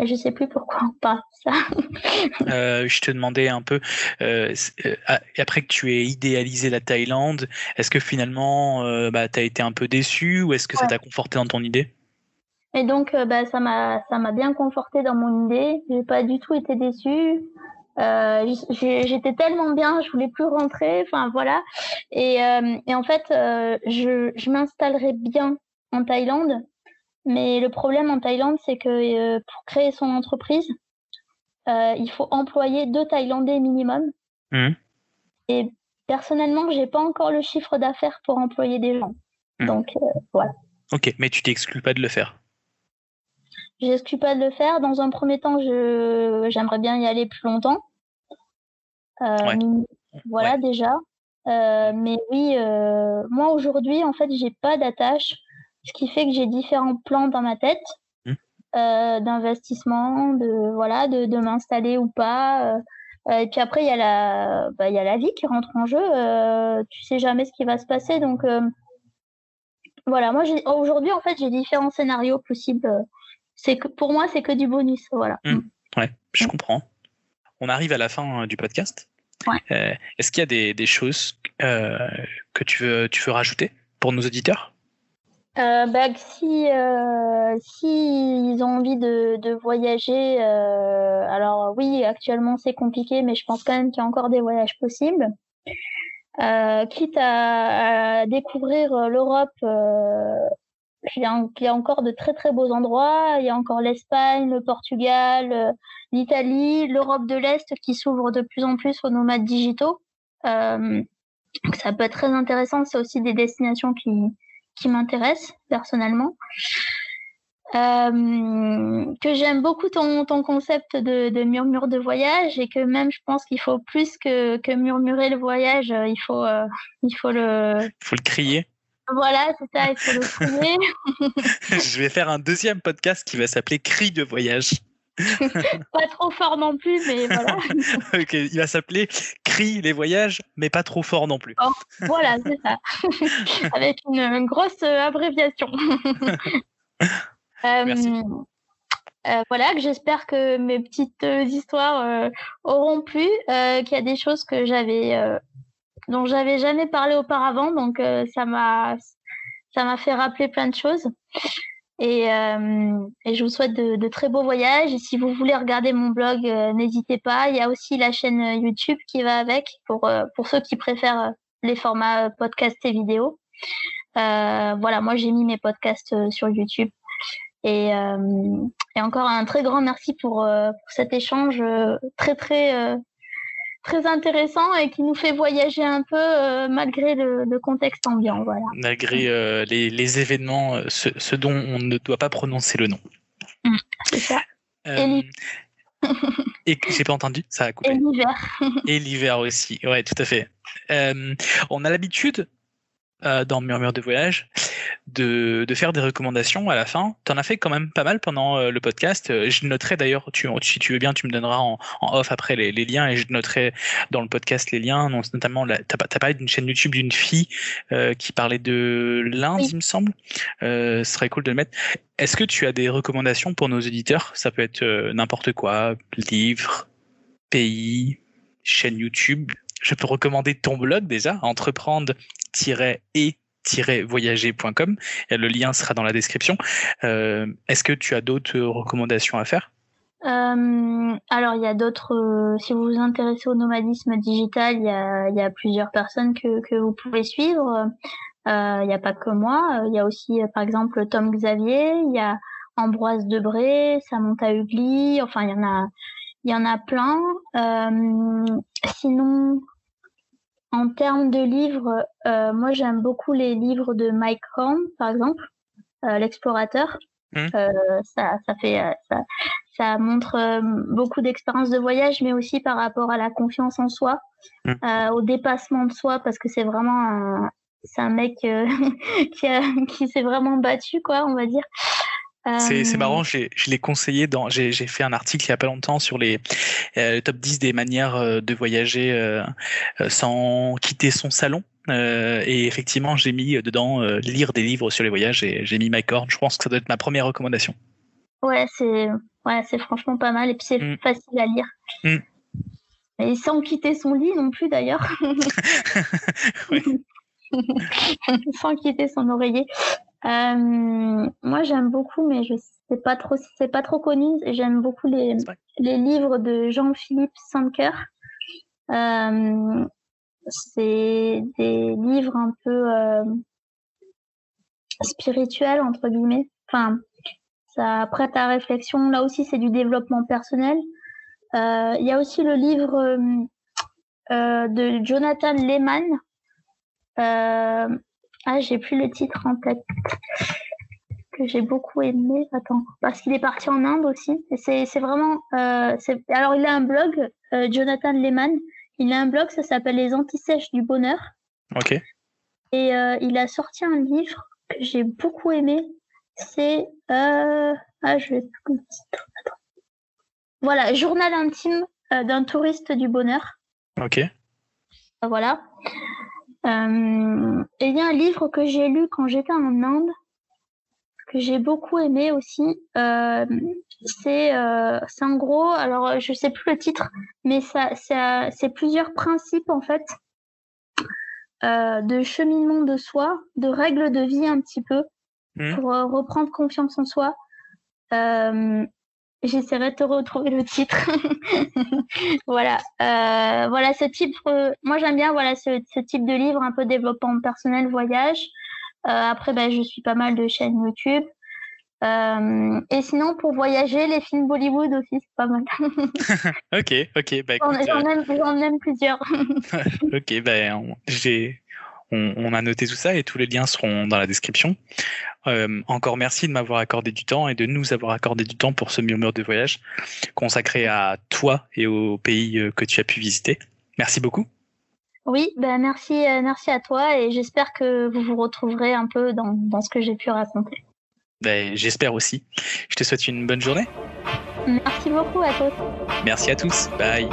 je sais plus pourquoi on parle de ça. je te demandais un peu, après que tu aies idéalisé la Thaïlande, est-ce que finalement bah, tu as été un peu déçu ou est-ce que ça t'a conforté dans ton idée? Et donc, bah, ça m'a ça m'a bien conforté dans mon idée. J'ai pas du tout été déçue. Euh, j'étais tellement bien, je voulais plus rentrer. Enfin voilà. Et, euh, et en fait, euh, je, je m'installerai bien en Thaïlande Mais le problème en Thaïlande, c'est que pour créer son entreprise, il faut employer deux Thaïlandais minimum. Mmh. Et personnellement, j'ai pas encore le chiffre d'affaires pour employer des gens. Mmh. Donc voilà. Ok, mais tu t'exclus pas de le faire J'exclus pas de le faire. Dans un premier temps, je j'aimerais bien y aller plus longtemps. Voilà déjà. Euh, mais oui, euh, moi aujourd'hui, en fait, j'ai pas d'attache, ce qui fait que j'ai différents plans dans ma tête mmh. euh, d'investissement, de voilà, de, de m'installer ou pas. et puis après, il y a la, bah, il y a la vie qui rentre en jeu. tu sais jamais ce qui va se passer, donc voilà. Moi, aujourd'hui, en fait, j'ai différents scénarios possibles. C'est que pour moi, c'est que du bonus, voilà. Mmh. Ouais, je comprends. On arrive à la fin du podcast. Euh, est-ce qu'il y a des, choses euh, que tu veux, tu veux rajouter pour nos auditeurs? Euh, bah, si, si ils ont envie de, voyager, alors oui, actuellement c'est compliqué, mais je pense quand même qu'il y a encore des voyages possibles. quitte à, découvrir l'Europe, il y, a, encore de très très beaux endroits. Il y a encore l'Espagne, le Portugal, l'Italie, l'Europe de l'Est qui s'ouvre de plus en plus aux nomades digitaux. Euh, ça peut être très intéressant. C'est aussi des destinations qui, qui m'intéressent personnellement. Euh, que j'aime beaucoup ton, ton concept de, de, murmure de voyage et que même je pense qu'il faut plus que, que murmurer le voyage, euh, il faut, euh, il faut le... Il faut le crier. Voilà, c'est ça, il faut le crier. je vais faire un deuxième podcast qui va s'appeler Cri de voyage. pas trop fort non plus, mais voilà. ok, il va s'appeler Crie les voyages, mais pas trop fort non plus. Oh, voilà, c'est ça. Avec une, grosse abréviation. Merci. Euh, euh, voilà, que j'espère que mes petites histoires euh, auront plu, qu'il y a des choses que j'avais, dont j'avais jamais parlé auparavant, donc ça m'a, ça m'a fait rappeler plein de choses. Et, euh, je vous souhaite de, très beaux voyages. Et si vous voulez regarder mon blog, euh, n'hésitez pas. Il y a aussi la chaîne euh, YouTube qui va avec pour, pour ceux qui préfèrent les formats podcast et vidéo. voilà, moi j'ai mis mes podcasts sur YouTube. Et, encore un très grand merci pour cet échange très très très intéressant et qui nous fait voyager un peu euh, malgré le, contexte ambiant. Voilà. Malgré euh, les, les, événements, euh, ce, dont on ne doit pas prononcer le nom. Mmh, c'est ça. et j'ai pas entendu, ça a coupé. Et l'hiver. et l'hiver aussi, ouais, tout à fait. on a l'habitude euh, dans Murmure de voyage, de, de, faire des recommandations à la fin. Tu en as fait quand même pas mal pendant euh, le podcast. Euh, je noterai d'ailleurs, tu, si tu veux bien, tu me donneras en, en off après les, les, liens et je noterai dans le podcast les liens. notamment, tu as, parlé d'une chaîne YouTube d'une fille qui parlait de l'Inde, il me semble. ce serait cool de le mettre. Est-ce que tu as des recommandations pour nos éditeurs Ça peut être n'importe quoi, livre, pays, chaîne YouTube, je peux recommander ton blog déjà, entreprendre-et-voyager.com. Le lien sera dans la description. Euh, est-ce que tu as d'autres recommandations à faire? Euh, alors, il y a d'autres. Euh, si vous vous intéressez au nomadisme digital, il y a, plusieurs personnes que, vous pouvez suivre. il n'y a pas que moi. Il y a aussi, par exemple, Tom Xavier. Il y a Ambroise Debré, Samantha Ugly. Enfin, il y en a, il y en a plein. sinon, en termes de livres, euh, moi j'aime beaucoup les livres de Mike Horn, par exemple, euh, l'explorateur. Mmh. Euh, ça, ça fait, ça, ça montre beaucoup d'expériences de voyage, mais aussi par rapport à la confiance en soi, mmh. au dépassement de soi, parce que c'est vraiment un, c'est un mec qui, qui s'est vraiment battu, quoi, on va dire. C'est marrant, je l'ai conseillé dans. J'ai fait un article il n'y a pas longtemps sur les euh, top 10 des manières euh, de voyager euh, sans quitter son salon. et effectivement, j'ai mis dedans lire des livres sur les voyages et j'ai mis Mike Horn. Je pense que ça doit être ma première recommandation. Ouais, c'est ouais, c'est franchement pas mal et puis c'est mm. facile à lire. Mm. Et sans quitter son lit non plus d'ailleurs. sans quitter son oreiller. Euh, moi, j'aime beaucoup, mais je sais pas trop si c'est pas trop connu. J'aime beaucoup les, les livres de Jean-Philippe Sanker. Euh, c'est des livres un peu euh, spirituels entre guillemets. Enfin, ça prête à réflexion. Là aussi, c'est du développement personnel. Il y a aussi le livre de Jonathan Lehman. Ah, j'ai plus le titre en tête que j'ai beaucoup aimé. Attends, parce qu'il est parti en Inde aussi. c'est, vraiment. Euh, alors, il a un blog, euh, Jonathan Lehman. Il a un blog, ça s'appelle Les Antisèches du Bonheur. Ok. Et euh, il a sorti un livre que j'ai beaucoup aimé. C'est. ah, je vais. Voilà, Journal intime d'un touriste du bonheur. Ok. Voilà. Et il y a un livre que j'ai lu quand j'étais en Inde que j'ai beaucoup aimé aussi. Euh, c'est euh, en gros, alors je sais plus le titre, mais ça, ça c'est plusieurs principes en fait euh, de cheminement de soi, de règles de vie un petit peu mmh. pour euh, reprendre confiance en soi. Euh, j'essaierai de te retrouver le titre. voilà, euh, voilà ce type. moi j'aime bien voilà ce, ce, type de livre un peu développement personnel, voyage. Euh, après, ben, je suis pas mal de chaînes YouTube. Euh, et sinon, pour voyager, les films Bollywood aussi, c'est pas mal. ok, ok. Bah, J'en aime, plusieurs. ok, ben, j'ai, on, a noté tout ça et tous les liens seront dans la description. Euh, encore merci de m'avoir accordé du temps et de nous avoir accordé du temps pour ce murmure de voyage consacré à toi et au pays que tu as pu visiter. Merci beaucoup. Oui, ben merci, euh, merci à toi et j'espère que vous vous retrouverez un peu dans, dans ce que j'ai pu raconter. Ben, j'espère aussi. Je te souhaite une bonne journée. Merci beaucoup à tous. Merci à tous. Bye.